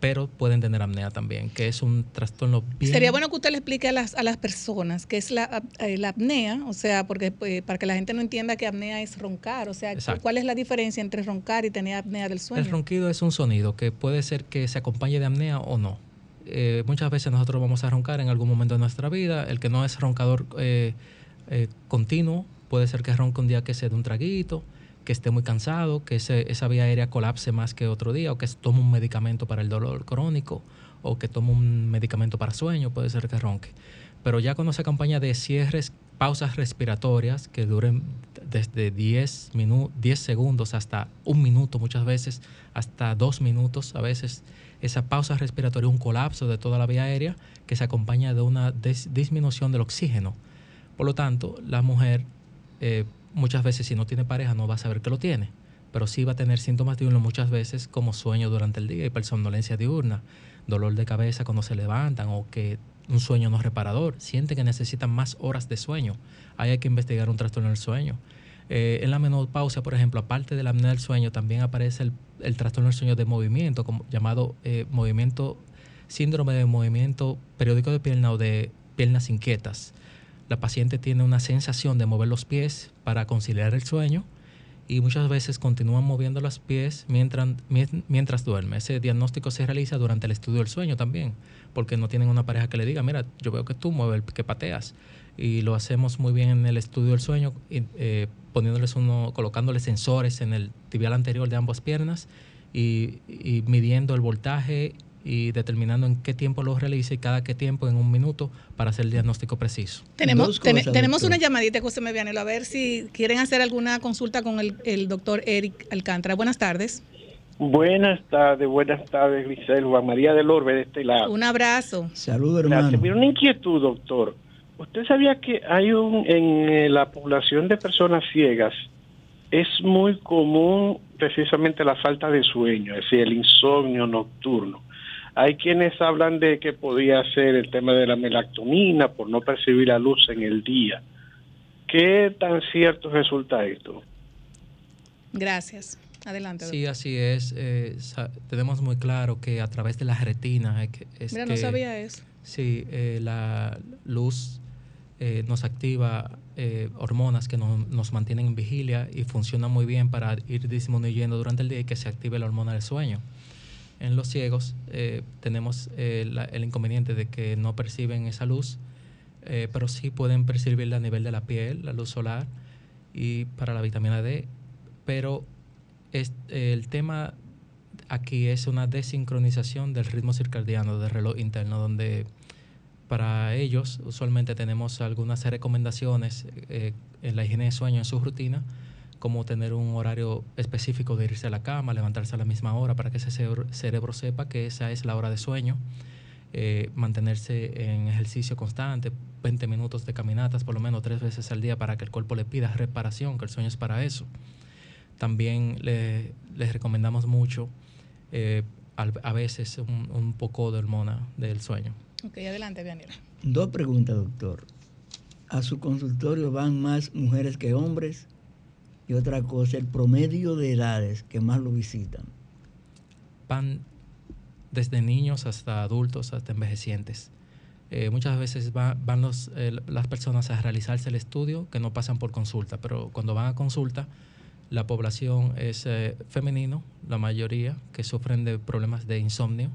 pero pueden tener apnea también, que es un trastorno bien... Sería bueno que usted le explique a las, a las personas qué es la, eh, la apnea, o sea, porque eh, para que la gente no entienda que apnea es roncar, o sea, Exacto. ¿cuál es la diferencia entre roncar y tener apnea del sueño? El ronquido es un sonido que puede ser que se acompañe de apnea o no. Eh, muchas veces nosotros vamos a roncar en algún momento de nuestra vida. El que no es roncador eh, eh, continuo puede ser que ronque un día que se dé un traguito, que esté muy cansado, que esa vía aérea colapse más que otro día, o que tome un medicamento para el dolor crónico, o que tome un medicamento para sueño, puede ser que ronque. Pero ya cuando se acompaña de cierres, pausas respiratorias que duren desde 10, minu 10 segundos hasta un minuto muchas veces, hasta dos minutos a veces, esa pausa respiratoria, un colapso de toda la vía aérea que se acompaña de una dis- disminución del oxígeno. Por lo tanto, la mujer eh, muchas veces si no tiene pareja no va a saber que lo tiene, pero sí va a tener síntomas diurnos muchas veces como sueño durante el día y somnolencia diurna, dolor de cabeza cuando se levantan o que un sueño no reparador, siente que necesitan más horas de sueño. Hay que investigar un trastorno del sueño. Eh, en la menopausia, por ejemplo, aparte de la apnea del sueño, también aparece el, el trastorno del sueño de movimiento, como, llamado eh, movimiento, síndrome de movimiento periódico de pierna o de piernas inquietas. La paciente tiene una sensación de mover los pies para conciliar el sueño y muchas veces continúan moviendo los pies mientras, mien- mientras duerme. Ese diagnóstico se realiza durante el estudio del sueño también, porque no tienen una pareja que le diga, mira, yo veo que tú mueves, que pateas. Y lo hacemos muy bien en el estudio del sueño, eh, poniéndoles uno, colocándoles sensores en el tibial anterior de ambas piernas y midiendo el voltaje y determinando en qué tiempo lo realiza y cada qué tiempo en un minuto para hacer el diagnóstico preciso. Tenemos, ten- tenemos una llamadita, José Medianelo, a ver si quieren hacer alguna consulta con el, el doctor Eric Alcántara. Buenas tardes. Buenas tardes, buenas tardes, Grisel. Juan María del Orbe de este lado. Un abrazo. Saludos, Gracias. hermano. Mira, una inquietud, doctor. ¿Usted sabía que hay un en eh, la población de personas ciegas es muy común precisamente la falta de sueño, es decir, el insomnio nocturno? Hay quienes hablan de que podía ser el tema de la melactonina por no percibir la luz en el día. ¿Qué tan cierto resulta esto? Gracias. Adelante. doctor. Sí, así es. eh, tenemos muy claro que a través de la retina es que, es Mira, no que- sabía eso. Sí, eh, la luz eh, nos activa eh, hormonas que nos, nos mantienen en vigilia y funcionan muy bien para ir disminuyendo durante el día y que se active la hormona del sueño. En los ciegos eh, tenemos eh, el inconveniente de que no perciben esa luz, eh, pero sí pueden percibirla a nivel de la piel, la luz solar, y para la vitamina D, pero es, el tema aquí es una desincronización del ritmo circadiano del reloj interno, donde para ellos usualmente tenemos algunas recomendaciones eh, en la higiene de sueño en su rutina, como tener un horario específico de irse a la cama, levantarse a la misma hora para que ese cerebro- cerebro sepa que esa es la hora de sueño, eh, mantenerse en ejercicio constante, 20 minutos de caminatas por lo menos tres veces al día para que el cuerpo le pida reparación, que el sueño es para eso. También le- les recomendamos mucho eh, al- a veces un, un poco de hormona del sueño. Ok, adelante, Daniela. Dos preguntas, doctor. ¿A su consultorio van más mujeres que hombres? Y otra cosa, el promedio de edades que más lo visitan. van desde niños hasta adultos, hasta envejecientes. Eh, muchas veces va- van los, eh, las personas a realizarse el estudio que no pasan por consulta, pero cuando van a consulta, la población es eh, femenino, la mayoría, que sufren de problemas de insomnio.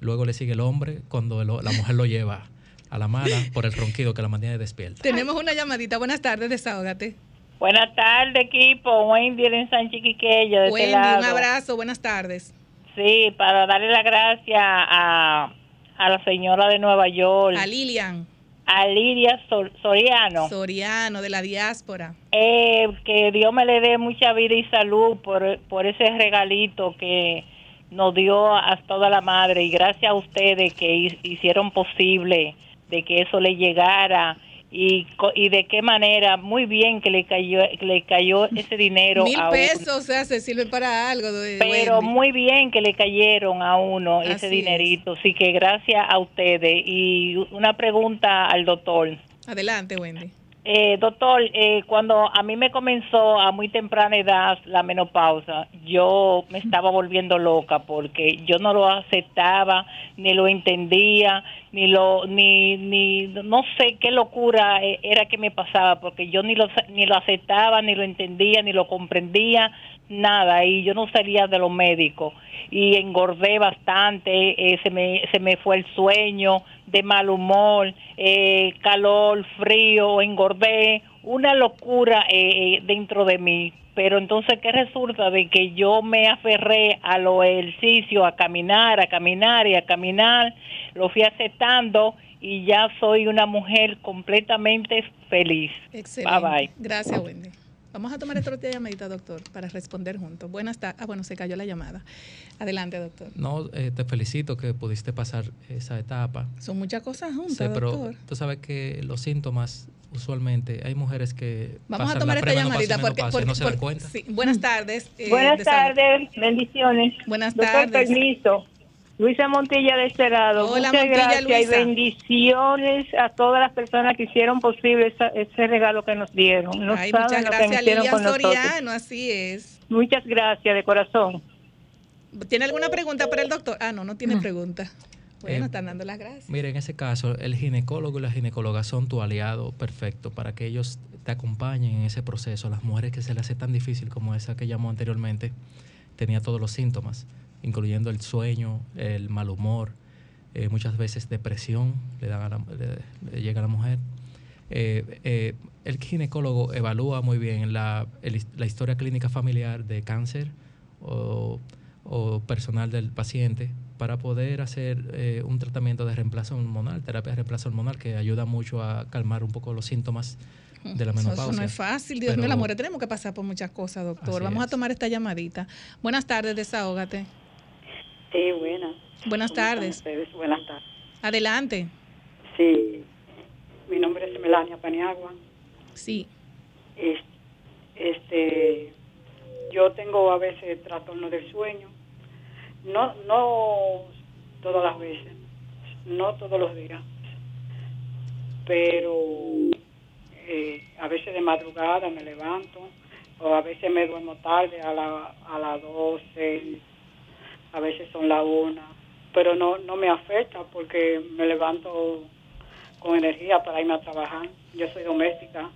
Luego le sigue el hombre cuando el- la mujer lo lleva a la mala por el ronquido que la mantiene despierta. Tenemos una llamadita. Buenas tardes, desahógate. Buenas tardes, equipo. Wendy en Sánchez Quiqueya, de este Wendy, lado. un abrazo, buenas tardes. Sí, para darle las gracias a, a la señora de Nueva York. A Lilian. A Lidia Sor- Soriano. Soriano, de la diáspora. Eh, que Dios me le dé mucha vida y salud por, por ese regalito que nos dio a toda la madre y gracias a ustedes que hi- hicieron posible de que eso le llegara y, y de qué manera muy bien que le cayó le cayó ese dinero Mil a uno. pesos, o sea, se sirve para algo. de- pero Wendy. muy bien que le cayeron a uno Así ese es. dinerito así que gracias a ustedes y una pregunta al doctor Adelante, Wendy. Eh, doctor, eh, cuando a mí me comenzó a muy temprana edad la menopausa, yo me estaba volviendo loca porque yo no lo aceptaba, ni lo entendía, ni lo, ni, ni, no sé qué locura eh, era que me pasaba porque yo ni lo, ni lo aceptaba, ni lo entendía, ni lo comprendía, nada, y yo no salía de los médicos y engordé bastante, eh, se, me, se me fue el sueño, de mal humor, eh, calor, frío, engordé, una locura eh, eh, dentro de mí. Pero entonces, ¿qué resulta de que yo me aferré a los ejercicios, a caminar, a caminar y a caminar? Lo fui aceptando y ya soy una mujer completamente feliz. Excelente. Bye bye. Gracias, Wendy. Vamos a tomar esta otra llamadita, doctor, para responder juntos. Buenas tardes. Ah, bueno, se cayó la llamada. Adelante, doctor. No, eh, te felicito que pudiste pasar esa etapa. Son muchas cosas juntas, Sí, pero doctor. tú sabes que los síntomas, usualmente, hay mujeres que Vamos a pasan tomar la esta llamadita porque, menopausia y no porque- se dan porque- cuenta. sí. Buenas tardes. eh, Buenas tardes, bendiciones. Buenas Doctor, tardes. permiso. Luisa Montilla de este lado. Hola, Muchas Montilla, gracias y Luisa. bendiciones a todas las personas que hicieron posible esa- ese regalo que nos dieron. No Ay, saben muchas lo que gracias, me hicieron Lilian con nosotros. Soriano, así es. Muchas gracias de corazón. ¿Tiene alguna pregunta para el doctor? Ah, no, no tiene pregunta. Bueno, Eh, están dando las gracias. Mira, en ese caso, el ginecólogo y la ginecóloga son tu aliado perfecto para que ellos te acompañen en ese proceso. Las mujeres que se les hace tan difícil como esa que llamó anteriormente, tenía todos los síntomas, incluyendo el sueño, el mal humor, eh, muchas veces depresión le, dan a la- le- le llega a la mujer. Eh, eh, el ginecólogo evalúa muy bien la, el- la historia clínica familiar de cáncer o, o personal del paciente para poder hacer eh, un tratamiento de reemplazo hormonal, terapia de reemplazo hormonal, que ayuda mucho a calmar un poco los síntomas de la menopausia. Eso no es fácil, Dios mío, las mujeres tenemos que pasar por muchas cosas, doctor. Vamos a tomar esta llamadita. Buenas tardes, desahógate. Sí, buenas. Buenas ¿Cómo están tardes. Buenas tardes. Adelante. Sí, mi nombre es Melania Paniagua. Sí. Es- Este, yo tengo a veces trastorno del sueño. No, no todas las veces, no todos los días, pero eh, a veces de madrugada me levanto o a veces me duermo tarde a, la, a las 12, a veces son las 1, pero no, no me afecta porque me levanto con energía para irme a trabajar. Yo soy doméstica.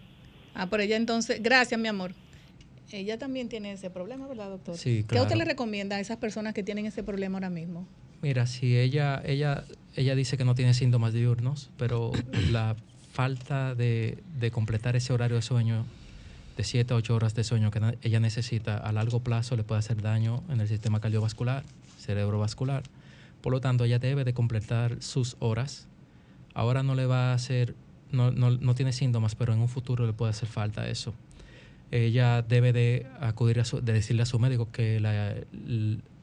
Ah, por ella entonces, gracias, mi amor. Ella también tiene ese problema, ¿verdad, doctor? Sí, ¿Qué a usted claro. le recomienda a esas personas que tienen ese problema ahora mismo? Mira, si ella, ella, ella dice que no tiene síntomas diurnos, pero la falta de, de completar ese horario de sueño de 7 a 8 horas de sueño que ella necesita a largo plazo le puede hacer daño en el sistema cardiovascular, cerebrovascular. Por lo tanto, ella debe de completar sus horas. Ahora no le va a hacer, no, no, no tiene síntomas, pero en un futuro le puede hacer falta eso. Ella debe de acudir a su, de decirle a su médico que, la,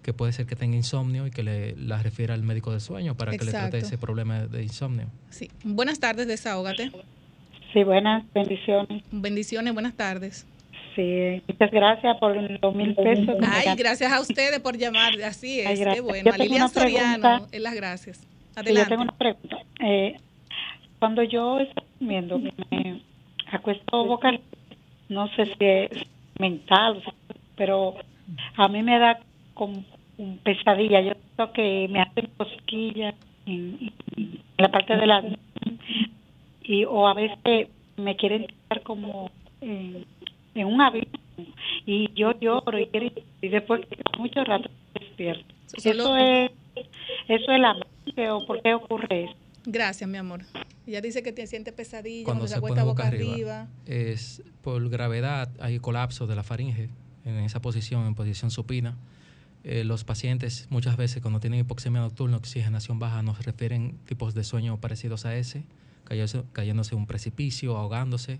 que puede ser que tenga insomnio y que le la refiera al médico de sueño para que le trate ese problema de insomnio. Sí. Buenas tardes, desahógate. Sí, buenas bendiciones. Bendiciones, buenas tardes. Sí, muchas gracias por los mil pesos. Ay, gracias a ustedes por llamar. Así es, Ay, qué bueno. Yo A Lilian Soriano, es las gracias. Adelante. yo tengo una pregunta. Eh, cuando yo estoy durmiendo, me acuesto boca no sé si es mental, pero a mí me da como un pesadilla. Yo siento que me hacen cosquillas en, en la parte de la y o a veces me quieren tirar como en, en un abismo y yo lloro y y después de mucho rato despierto. Solo- Eso es eso es la mente o por qué ocurre eso. Gracias, mi amor. Ella dice que te siente pesadilla Cuando cuando, se se acuesta pone boca, boca arriba. arriba. Es por gravedad, hay colapso de la faringe en esa posición, en posición supina. Eh, los pacientes muchas veces cuando tienen hipoxemia nocturna, oxigenación baja, nos refieren tipos de sueño parecidos a ese, cayéndose, cayéndose en un precipicio, ahogándose.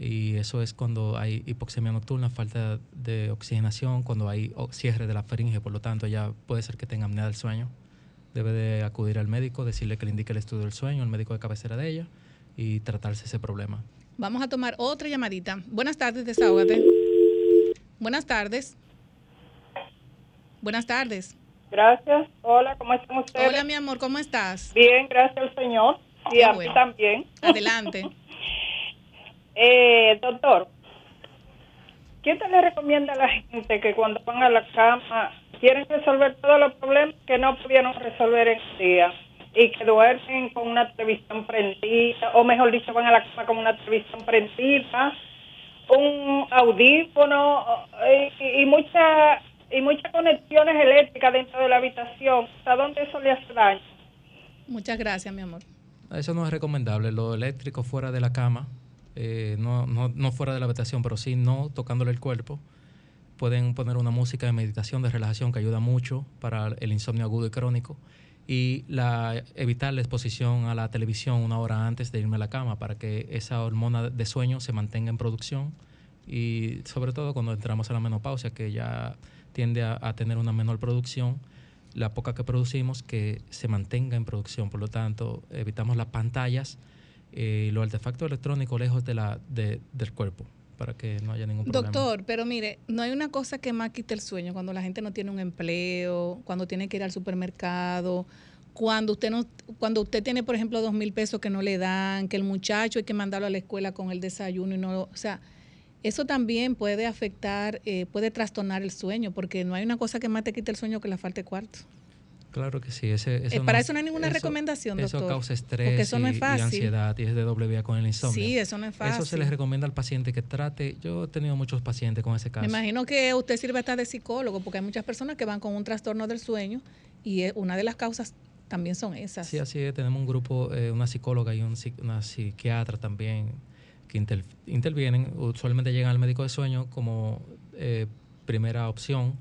Y eso es cuando hay hipoxemia nocturna, falta de oxigenación, cuando hay o- cierre de la faringe, por lo tanto ya puede ser que tenga apnea del sueño. Debe de acudir al médico, decirle que le indique el estudio del sueño, el médico de cabecera de ella, y tratarse ese problema. Vamos a tomar otra llamadita. Buenas tardes, desahógate. Buenas tardes. Buenas tardes. Gracias. Hola, ¿cómo están ustedes? Hola, mi amor, ¿cómo estás? Bien, gracias al Señor. Y Qué a bueno. mí también. Adelante. *laughs* Eh, doctor, ¿qué te le recomienda a la gente que cuando van a la cama quieren resolver todos los problemas que no pudieron resolver en el día y que duermen con una televisión prendida, o mejor dicho, van a la cama con una televisión prendida, un audífono eh, y, y mucha- y muchas conexiones eléctricas dentro de la habitación? ¿Hasta dónde eso le hace daño? Muchas gracias, mi amor. Eso no es recomendable. Lo eléctrico fuera de la cama, eh, no, fuera de la habitación, pero sí no tocándole el cuerpo. Pueden poner una música de meditación, de relajación, que ayuda mucho para el insomnio agudo y crónico. Y la, evitar la exposición a la televisión una hora antes de irme a la cama para que esa hormona de sueño se mantenga en producción. Y sobre todo cuando entramos a la menopausia, que ya tiende a tener una menor producción, la poca que producimos que se mantenga en producción. Por lo tanto, evitamos las pantallas eh, los artefactos electrónicos lejos de la, de- del cuerpo para que no haya ningún problema. Doctor, pero mire, no hay una cosa que más quite el sueño cuando la gente no tiene un empleo, cuando tiene que ir al supermercado, cuando usted no, cuando usted tiene, por ejemplo, dos mil pesos que no le dan, que el muchacho hay que mandarlo a la escuela con el desayuno y no, o sea, eso también puede afectar, eh, puede trastornar el sueño, porque no hay una cosa que más te quite el sueño que la falta de cuarto. Claro que sí. Ese, eso Eh, para eso no hay ninguna recomendación, Eso doctor, causa estrés porque eso no y- fácil. ansiedad y es de doble vía con el insomnio. Sí, eso no es Eso se fácil. les recomienda al paciente que trate. Yo he tenido muchos pacientes con ese caso. Me imagino que usted sirve hasta de psicólogo, porque hay muchas personas que van con un trastorno del sueño y eh, una de las causas también son esas. Sí, así es. Tenemos un grupo, eh, una psicóloga y un una psiquiatra también que inter- intervienen. Usualmente llegan al médico de sueño como eh, primera opción,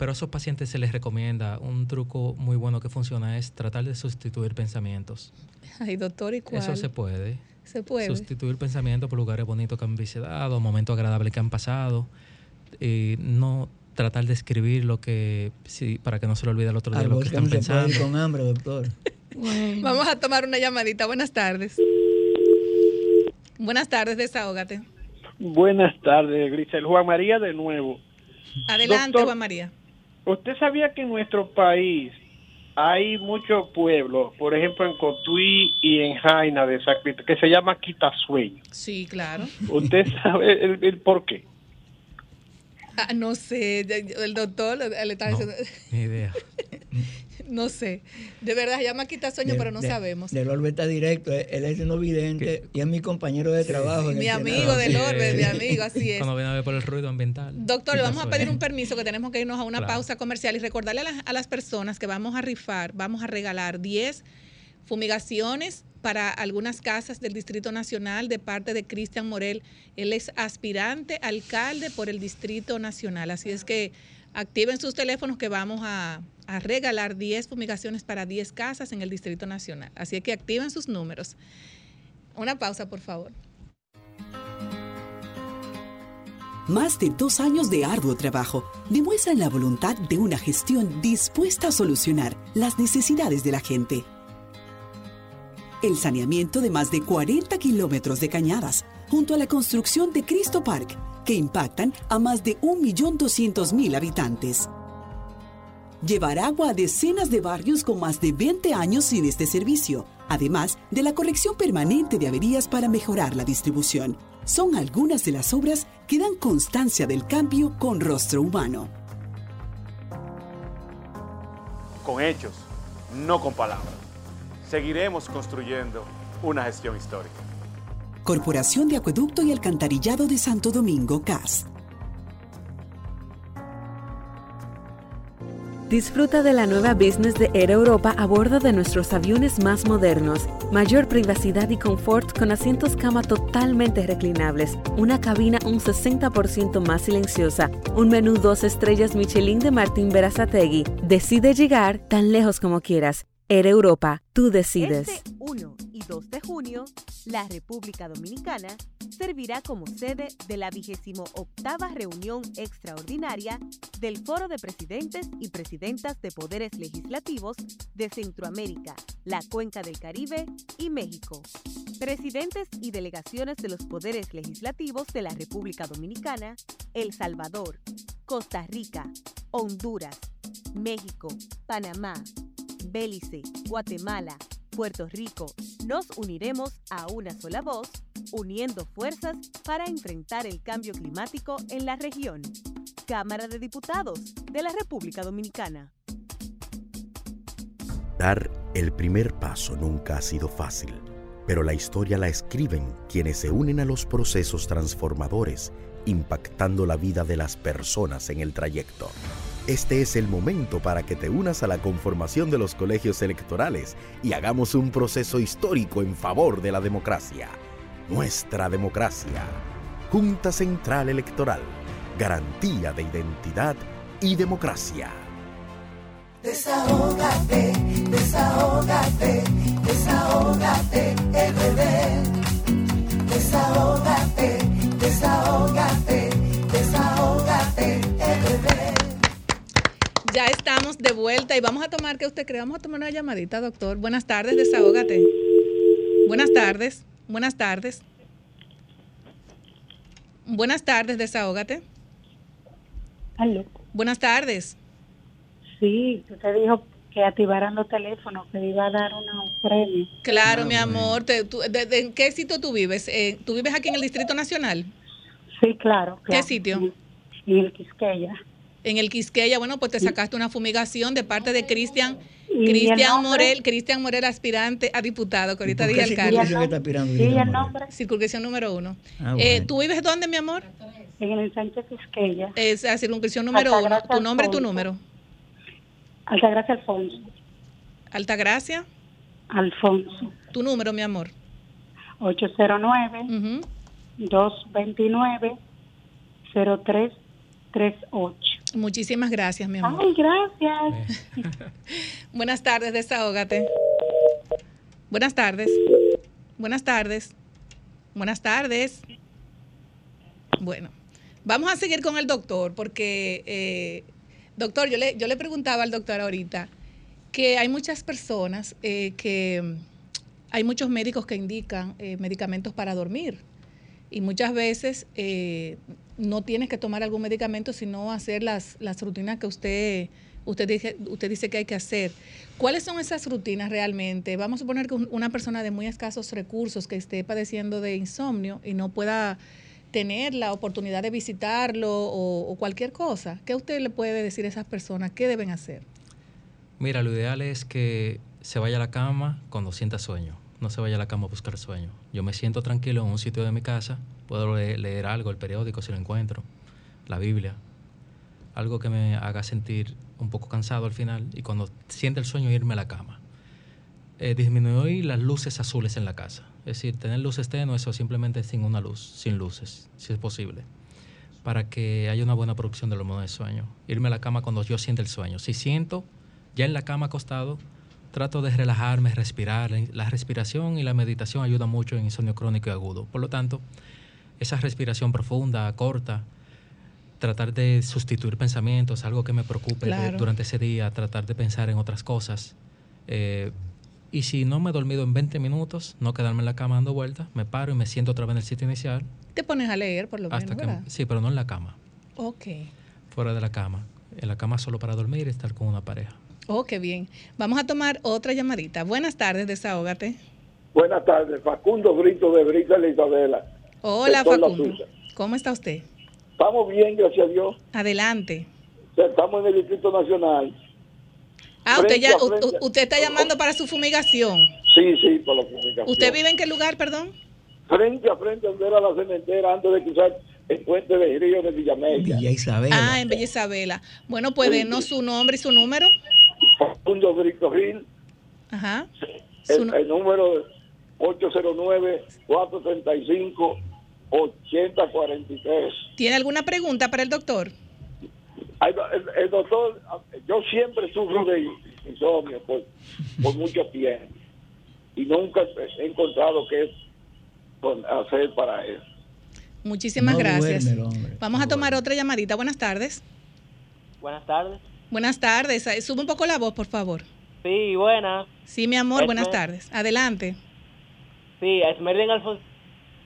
pero a esos pacientes se les recomienda un truco muy bueno que funciona es tratar de sustituir pensamientos. Ay, doctor, ¿y cuál? Eso se puede. Se puede. Sustituir pensamientos por lugares bonitos que han visitado, momentos agradables que han pasado. Y no tratar de escribir lo que, sí, para que no se le olvide el otro día Al lo que están puede ir pensando. con hambre, doctor. Vamos a tomar una llamadita. Buenas tardes. Buenas tardes, desahógate. Buenas tardes, Grisel. Juan María de nuevo. Adelante, Doctor, Juan María. ¿Usted sabía que en nuestro país hay muchos pueblos, por ejemplo en Cotuí y en Jaina de Sacristía, que se llama Quitasueño? Sí, claro. ¿Usted sabe el, el por qué? Ah, *laughs* no sé, ya- ya- el doctor le está diciendo, Ni idea. *laughs* no sé. De verdad, se llama quita sueño, De- pero no de- sabemos. Del Orbe está directo, él él es no vidente y es mi compañero de trabajo. Mi amigo del Orbe, mi amigo, así es. Cuando viene a ver por el ruido ambiental. Doctor, le vamos a pedir un permiso que tenemos que irnos a una Claro. pausa comercial y recordarle a las, a las personas que vamos a rifar, vamos a regalar 10 fumigaciones para algunas casas del Distrito Nacional de parte de Cristian Morel. Él es aspirante alcalde por el Distrito Nacional. Así es que activen sus teléfonos que vamos a, regalar 10 fumigaciones para 10 casas en el Distrito Nacional. Así es que activen sus números. Una pausa, por favor. Más de dos años de arduo trabajo demuestran la voluntad de una gestión dispuesta a solucionar las necesidades de la gente. El saneamiento de más de 40 kilómetros de cañadas, junto a la construcción de Cristo Park, que impactan a más de 1.200.000 habitantes. Llevar agua a decenas de barrios con más de 20 años sin este servicio, además de la corrección permanente de averías para mejorar la distribución son algunas de las obras que dan constancia del cambio con rostro humano. Con hechos, no con palabras. Seguiremos construyendo una gestión histórica. Corporación de Acueducto y Alcantarillado de Santo Domingo, CAS. Disfruta de la nueva business de Air Europa a bordo de nuestros aviones más modernos. Mayor privacidad y confort con asientos cama totalmente reclinables, una cabina un 60% más silenciosa, un menú dos estrellas Michelin de Martín Berazategui. Decide llegar tan lejos como quieras. Air Europa, tú decides. Este 1 y 2 de junio, la República Dominicana servirá como sede de la 28 reunión extraordinaria del Foro de Presidentes y Presidentas de Poderes Legislativos de Centroamérica, la Cuenca del Caribe y México. Presidentes y delegaciones de los poderes legislativos de la República Dominicana, El Salvador, Costa Rica, Honduras, México, Panamá, Belice, Guatemala, Puerto Rico, nos uniremos a una sola voz, uniendo fuerzas para enfrentar el cambio climático en la región. Cámara de Diputados de la República Dominicana. Dar el primer paso nunca ha sido fácil, pero la historia la escriben quienes se unen a los procesos transformadores, impactando la vida de las personas en el trayecto. Este es el momento para que te unas a la conformación de los colegios electorales y hagamos un proceso histórico en favor de la democracia. Nuestra democracia. Junta Central Electoral. Garantía de identidad y democracia. Desahógate, desahógate, desahógate, RD. Desahógate, desahógate, Ya estamos de vuelta y vamos a tomar, ¿qué usted cree? Vamos a tomar una llamadita, doctor. Buenas tardes, desahógate. Buenas tardes, buenas tardes. Buenas tardes, desahógate. Aló. Buenas tardes. Sí, usted dijo que activaran los teléfonos, que iba a dar una- un premio. Claro, mi amor. Te- tú- de- de- ¿En qué sitio tú vives? Eh, ¿Tú vives aquí en el Distrito Nacional? Sí, claro. ¿Qué claro. sitio? En el Quisqueya. En el Quisqueya, bueno, pues te sacaste una fumigación de parte de Cristian ¿Y el Cristian? Morel, Cristian Morel, aspirante a diputado, que ahorita dije alcalde. Sí, el nombre. Circunscripción número uno. Ah, Eh. ¿Tú vives dónde, mi amor? En el Sánchez Quisqueya. Es la circunscripción número uno. Tu nombre y tu número. Altagracia Alfonso. Altagracia. Alfonso. Tu número, mi amor. 809 229 0338. Muchísimas gracias, mi amor. Ay, gracias. *laughs* Buenas tardes, desahógate. Buenas tardes. Buenas tardes. Buenas tardes. Bueno, vamos a seguir con el doctor porque, eh, doctor, yo le, yo le preguntaba al doctor ahorita que hay muchas personas eh, que hay muchos médicos que indican eh, medicamentos para dormir y muchas veces eh, no tienes que tomar algún medicamento sino hacer las, las rutinas que usted usted dice, usted dice que hay que hacer. ¿Cuáles son esas rutinas realmente? Vamos a suponer que un- una persona de muy escasos recursos que esté padeciendo de insomnio y no pueda tener la oportunidad de visitarlo o, o cualquier cosa. ¿Qué usted le puede decir a esas personas? ¿Qué deben hacer? Mira, lo ideal es que se vaya a la cama cuando sienta sueño. No se vaya a la cama a buscar sueño. Yo me siento tranquilo en un sitio de mi casa, puedo le- leer algo, el periódico si lo encuentro, la Biblia, algo que me haga sentir un poco cansado al final y cuando siente el sueño irme a la cama. eh, disminuir las luces azules en la casa. Es decir, tener luces tenues o simplemente sin una luz, sin luces, si es posible. Para que haya una buena producción del hormona del sueño. Irme a la cama cuando yo siento el sueño. Si siento ya en la cama acostado, trato de relajarme, respirar. La respiración y la meditación ayudan mucho en insomnio crónico y agudo. Por lo tanto, esa respiración profunda, corta, tratar de sustituir pensamientos, algo que me preocupe Claro. durante ese día, tratar de pensar en otras cosas. Eh, y si no me he dormido en 20 minutos, no quedarme en la cama dando vueltas, me paro y me siento otra vez en el sitio inicial. Te pones a leer, por lo hasta menos, que, sí, pero no en la cama, Ok. fuera de la cama. En la cama solo para dormir y estar con una pareja. Oh, qué bien. Vamos a tomar otra llamadita. Buenas tardes, desahógate. Buenas tardes, Facundo Brito de Brita de Isabela. Hola, Facundo. ¿Cómo está usted? Estamos bien, gracias a Dios. Adelante. Estamos en el Distrito Nacional. Ah, usted, ya, frente. usted está llamando para su fumigación. Sí, sí, por la comunicación. ¿Usted vive en qué lugar, perdón? Frente a frente donde era la cementera antes de cruzar el puente de Río de Villamella. Villa Isabel. Ah, en Bella Isabela. Bueno, pues denos su nombre y su número. Facundo Brito Gil, Ajá. El, el número es 809-435-8043. ¿Tiene alguna pregunta para el doctor? Ay, El, el doctor, yo siempre sufro de insomnio por, por mucho tiempo y nunca he encontrado qué hacer para eso. Muchísimas No gracias. duerme Vamos a tomar otra llamadita. Buenas tardes. Buenas tardes. Buenas tardes. Sube un poco la voz, por favor. Sí, buenas. Sí, mi amor, Esmer- buenas tardes. Adelante. Sí, Esmerlin Alfonso.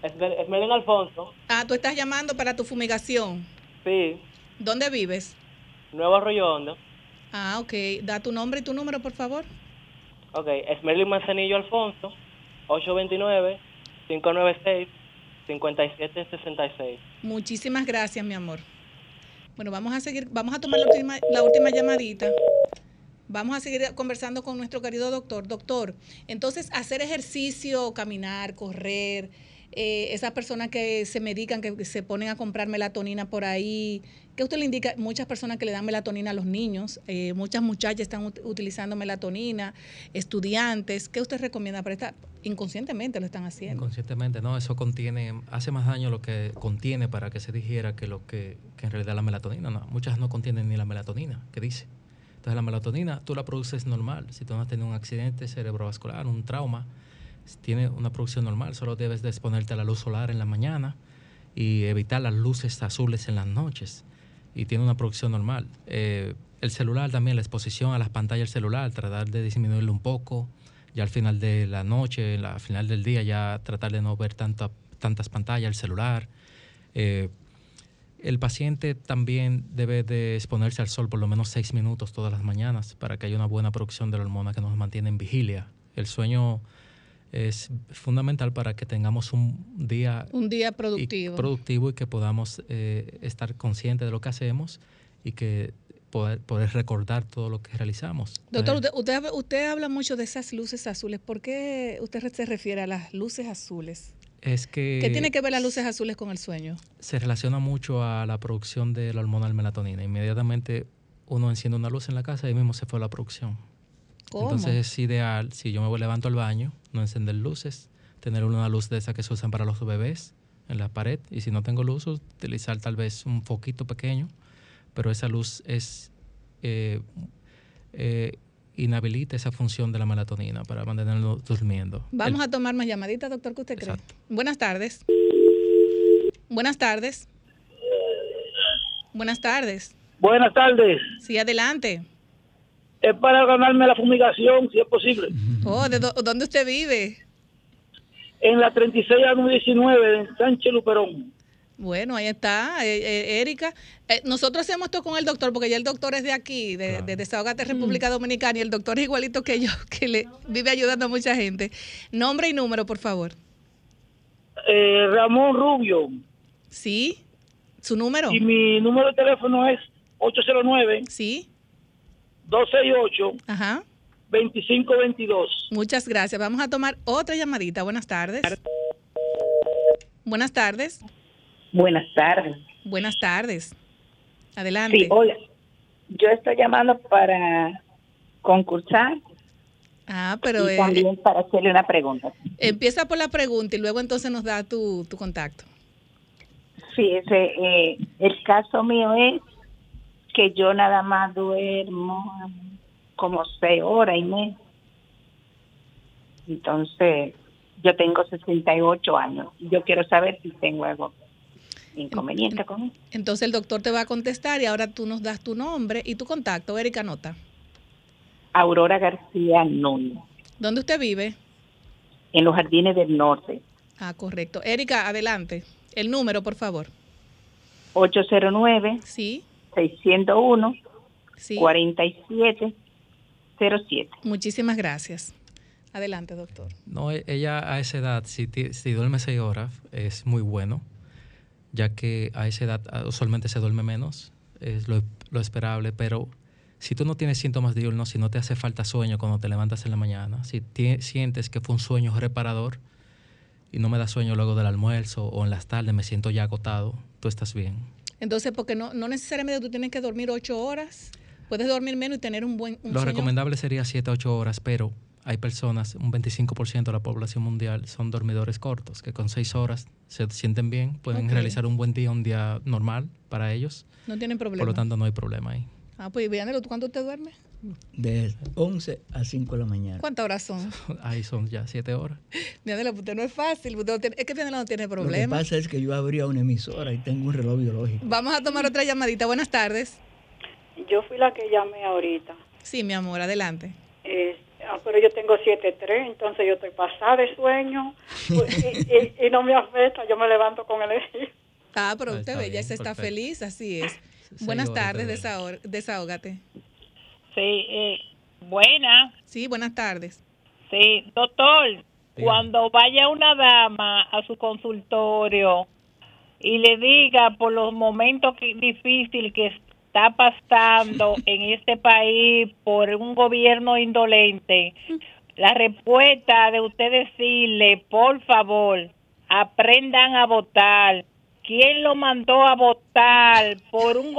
Esmerlin Alfonso. Ah, tú estás llamando para tu fumigación. Sí, ¿Dónde vives? Nuevo Arroyo Hondo. Ah, ok. Da tu nombre y tu número, por favor. Ok, Esmerlin Manzanillo Alfonso. 829-596-5766. Muchísimas gracias, mi amor. Bueno, vamos a seguir, vamos a tomar la última, la última llamadita. Vamos a seguir conversando con nuestro querido doctor. Doctor, entonces hacer ejercicio, caminar, correr, eh, esas personas que se medican, que se ponen a comprar melatonina por ahí, ¿qué usted le indica? Muchas personas que le dan melatonina a los niños, eh, muchas muchachas están ut- utilizando melatonina, estudiantes, ¿qué usted recomienda para esta? Inconscientemente lo están haciendo. Inconscientemente, no, eso contiene, hace más daño lo que contiene para que se digiera que lo que, que en realidad la melatonina. No, muchas no contienen ni la melatonina, que dice. Entonces la melatonina tú la produces normal. Si tú no has tenido un accidente cerebrovascular, un trauma, tiene una producción normal. Solo debes de exponerte a la luz solar en la mañana y evitar las luces azules en las noches. Y tiene una producción normal. Eh, el celular también, la exposición a las pantallas del celular, tratar de disminuirlo un poco. Ya al final de la noche, al final del día, ya tratar de no ver tanta, tantas pantallas, el celular. Eh, el paciente también debe de exponerse al sol por lo menos seis minutos todas las mañanas para que haya una buena producción de la hormona que nos mantiene en vigilia. El sueño es fundamental para que tengamos un día Un día y- productivo. productivo y que podamos eh, estar conscientes de lo que hacemos y que poder, poder recordar todo lo que realizamos. Doctor, usted, usted, usted habla mucho de esas luces azules. ¿Por qué usted se refiere a las luces azules? es que ¿Qué tiene que ver las luces azules con el sueño? se relaciona mucho a la producción de la hormona melatonina. Inmediatamente uno enciende una luz en la casa y ahí mismo se fue la producción. ¿Cómo? Entonces es ideal, si yo me levanto al baño, no encender luces, tener una luz de esas que se usan para los bebés en la pared y si no tengo luz, utilizar tal vez un foquito pequeño, pero esa luz es eh, eh, inhabilita esa función de la melatonina para mantenernos durmiendo. Vamos El- a tomar más llamaditas, doctor, ¿qué usted cree? Buenas tardes. Buenas tardes. Buenas tardes. Buenas tardes. Sí, adelante. Es para ganarme la fumigación, si es posible. *laughs* Oh, ¿de dó- dónde usted vive? En la 36 a 19 en Sánchez Luperón. Bueno, ahí está, eh, eh, Erika. Eh, nosotros hacemos esto con el doctor, porque ya el doctor es de aquí, de, de Desahogate República Dominicana, y el doctor es igualito que yo, *laughs* que le vive ayudando a mucha gente. Nombre y número, por favor. Eh, Ramón Rubio. Sí. ¿Su número? Y mi número de teléfono es 809. Sí. 268. Ajá. 2522. Muchas gracias. Vamos a tomar otra llamadita. Buenas tardes. Buenas tardes. Buenas tardes. Buenas tardes. Adelante. Sí, hola. Yo estoy llamando para concursar Ah, pero y eh, también para hacerle una pregunta. empieza por la pregunta y luego entonces nos da tu, tu contacto. Fíjese, eh, el caso mío es que yo nada más duermo como seis horas y media. Entonces, yo tengo 68 años. Yo quiero saber si tengo algo inconveniente con eso. Entonces el doctor te va a contestar y ahora tú nos das tu nombre y tu contacto. Erika, nota. Aurora García Núñez, ¿Dónde usted vive? en los Jardines del Norte, Ah, correcto. Erika, adelante. El número, por favor. 809 Sí. 601 Sí. 4707. Muchísimas gracias. Adelante, doctor. No, e- ella a esa edad, si, si duerme seis horas, es muy bueno, ya que a esa edad usualmente se duerme menos, es lo, lo esperable, pero si tú no tienes síntomas diurnos, si no te hace falta sueño cuando te levantas en la mañana, si sientes que fue un sueño reparador y no me da sueño luego del almuerzo o en las tardes me siento ya agotado, tú estás bien. Entonces, porque no, no necesariamente tú tienes que dormir ocho horas. Puedes dormir menos y tener un buen un Lo sueño. recomendable sería 7 a 8 horas, pero hay personas, un 25% de la población mundial son dormidores cortos, que con 6 horas se sienten bien, pueden Ok. realizar un buen día, un día normal para ellos. No tienen problema. Por lo tanto, no hay problema ahí. Ah, pues Vianelo, ¿tú cuánto te duermes? De 11 a 5 de la mañana. ¿Cuántas horas son? *laughs* Ahí son ya 7 horas. Vianelo, pues usted no es fácil. usted no tiene- es que Vianelo no tiene Lo que problema. pasa es que yo abría una emisora y tengo un reloj biológico. Vamos a tomar otra llamadita. Buenas tardes. Yo fui la que llamé ahorita. Sí, mi amor, adelante. Eh, ah, pero yo tengo 7-3, entonces yo estoy pasada de sueño pues, y, y- y no me afecta, yo me levanto con energía. Ah, pero Ah, usted ve, ya se está feliz, así es. Buenas tardes, desahor- desahógate. Sí, eh, buena. Sí, buenas tardes. Sí, doctor, cuando vaya una dama a su consultorio y le diga por los momentos que, difíciles que está pasando en este país por un gobierno indolente, la respuesta de usted decirle, por favor, aprendan a votar. ¿Quién lo mandó a votar por un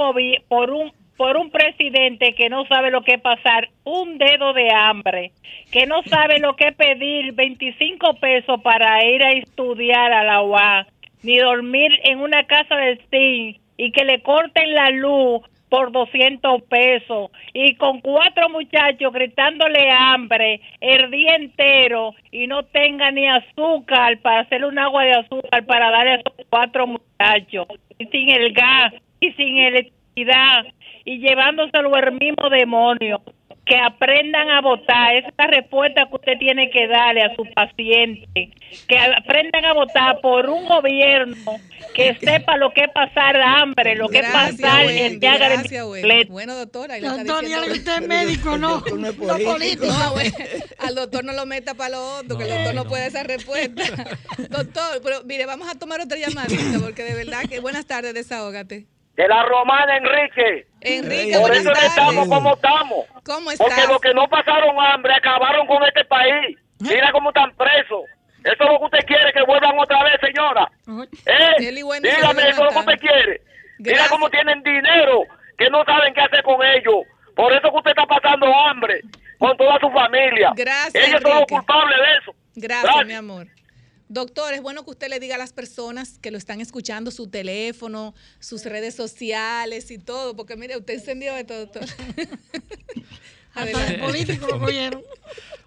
por un por un presidente que no sabe lo que es pasar un dedo de hambre, que no sabe lo que es pedir 25 pesos para ir a estudiar a la UA, ni dormir en una casa de STEAM y que le corten la luz por 200 pesos y con cuatro muchachos gritándole hambre el día entero y no tenga ni azúcar para hacer un agua de azúcar para darle a esos cuatro muchachos. Y sin el gas y sin electricidad y llevándoselo el mismo demonio que aprendan a votar esa es la respuesta que usted tiene que darle a su paciente que aprendan a votar por un gobierno que sepa lo que es pasar hambre lo que es pasar Wendy, el llaga de. Bueno, doctora, ahí le está Doctor, diciendo- ya que usted es médico, no. *laughs* No político. No, güey, *laughs* al doctor no lo meta para lo hondo, que el doctor no, puede esa respuesta. *laughs* doctor, pero mire, vamos a tomar otra llamadita, porque de verdad que buenas tardes, desahógate. De la romana, Enrique. Enrique, Por eso estamos como estamos. ¿Cómo Porque estás? los que no pasaron hambre acabaron con este país. Mira cómo están presos. Eso es lo que usted quiere, que vuelvan otra vez, señora. ¿Eh? Dígame, eso es lo que usted quiere. Mira cómo tienen dinero, que no saben qué hacer con ellos. Por eso que usted está pasando hambre con toda su familia. Gracias, Ellos son los culpables de eso. Gracias, mi amor. Doctor, es bueno que usted le diga a las personas que lo están escuchando su teléfono, sus redes sociales y todo, porque mire, usted encendió de todo, doctor. *laughs* *laughs* Hasta político lo cogieron.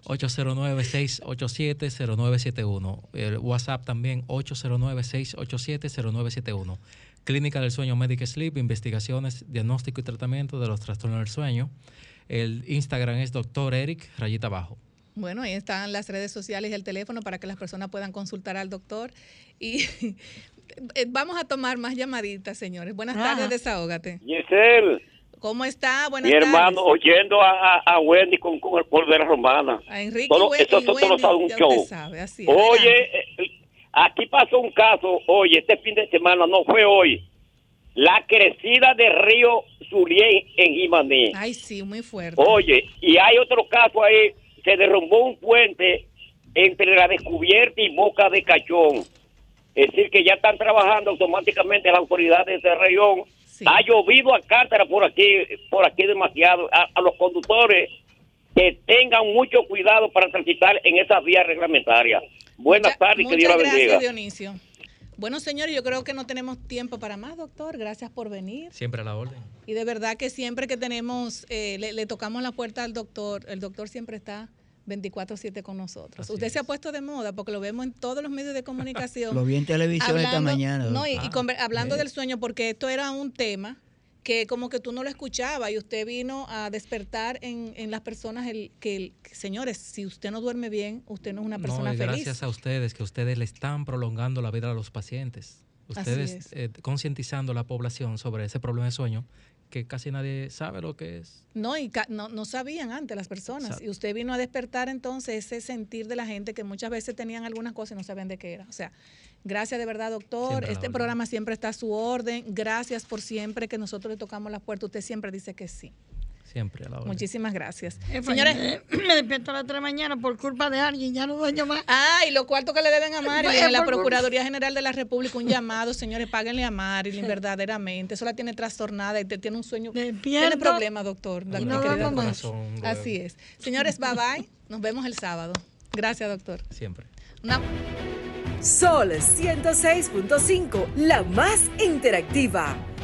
809-687-0971. El WhatsApp también 809-687-0971. Clínica del Sueño Medic Sleep, investigaciones, diagnóstico y tratamiento de los trastornos del sueño. El Instagram es doctor Eric, rayita abajo. Bueno, ahí están las redes sociales y el teléfono para que las personas puedan consultar al doctor. Y *laughs* eh, vamos a tomar más llamaditas, señores. Buenas Ah. tardes, desahógate. Giselle, ¿Cómo está? Buenas mi hermano, tardes. oyendo a, a, a Wendy con, con el de la romana. A Enrique Todo- y, eso y todo Wendy, sabe un show. sabe, así. Oye, eh, aquí pasó un caso, oye, este fin de semana, no fue hoy, la crecida de río Zulién en Jimaní. Ay, sí, muy fuerte. Oye, y hay otro caso ahí, se derrumbó un puente entre la descubierta y Boca de Cachón. Es decir, que ya están trabajando automáticamente las autoridades de ese región. Ha llovido a cátara por aquí, por aquí demasiado. A, a los conductores que tengan mucho cuidado para transitar en esas vías reglamentarias. Buenas tardes y que Dios la Muchas bendiga. gracias, Dionisio. Bueno, señores, yo creo que no tenemos tiempo para más, doctor. Gracias por venir. Siempre a la orden. Y de verdad que siempre que tenemos, eh, le, le tocamos la puerta al doctor, el doctor siempre está 24/7 con nosotros. Así Usted se ha puesto de moda porque lo vemos en todos los medios de comunicación. *laughs* Lo vi en televisión esta mañana. No, y, Ah, hablando eh. del sueño, porque esto era un tema que como que tú no lo escuchabas y usted vino a despertar en, en las personas el que, el- señores, si usted no duerme bien, usted no es una persona no, y feliz. gracias a ustedes, que ustedes le están prolongando la vida a los pacientes. Ustedes es. eh, concientizando a la población sobre ese problema de sueño que casi nadie sabe lo que es. No, y ca- no, no sabían antes las personas. Exacto. Y usted vino a despertar entonces ese sentir de la gente que muchas veces tenían algunas cosas y no sabían de qué era. O sea, gracias de verdad, doctor. Siempre este programa siempre está a su orden. Gracias por siempre que nosotros le tocamos la puerta. Usted siempre dice que sí. Siempre a la orden. Muchísimas gracias. Eh, Señores, eh, me despierto a las 3 de la mañana por culpa de alguien, ya no dueño más. Ah, y los cuartos que le deben a Marilyn en la Procuraduría General de la República, un llamado, señores, páguenle a Marilyn *laughs* verdaderamente. Eso la tiene trastornada y te tiene un sueño. Tiene Despierto problemas, doctor. la- y mi no. Corazón, Así es. Señores, bye bye. Nos vemos el sábado. Gracias, doctor. Siempre. Una- Sol 106.5, la más interactiva.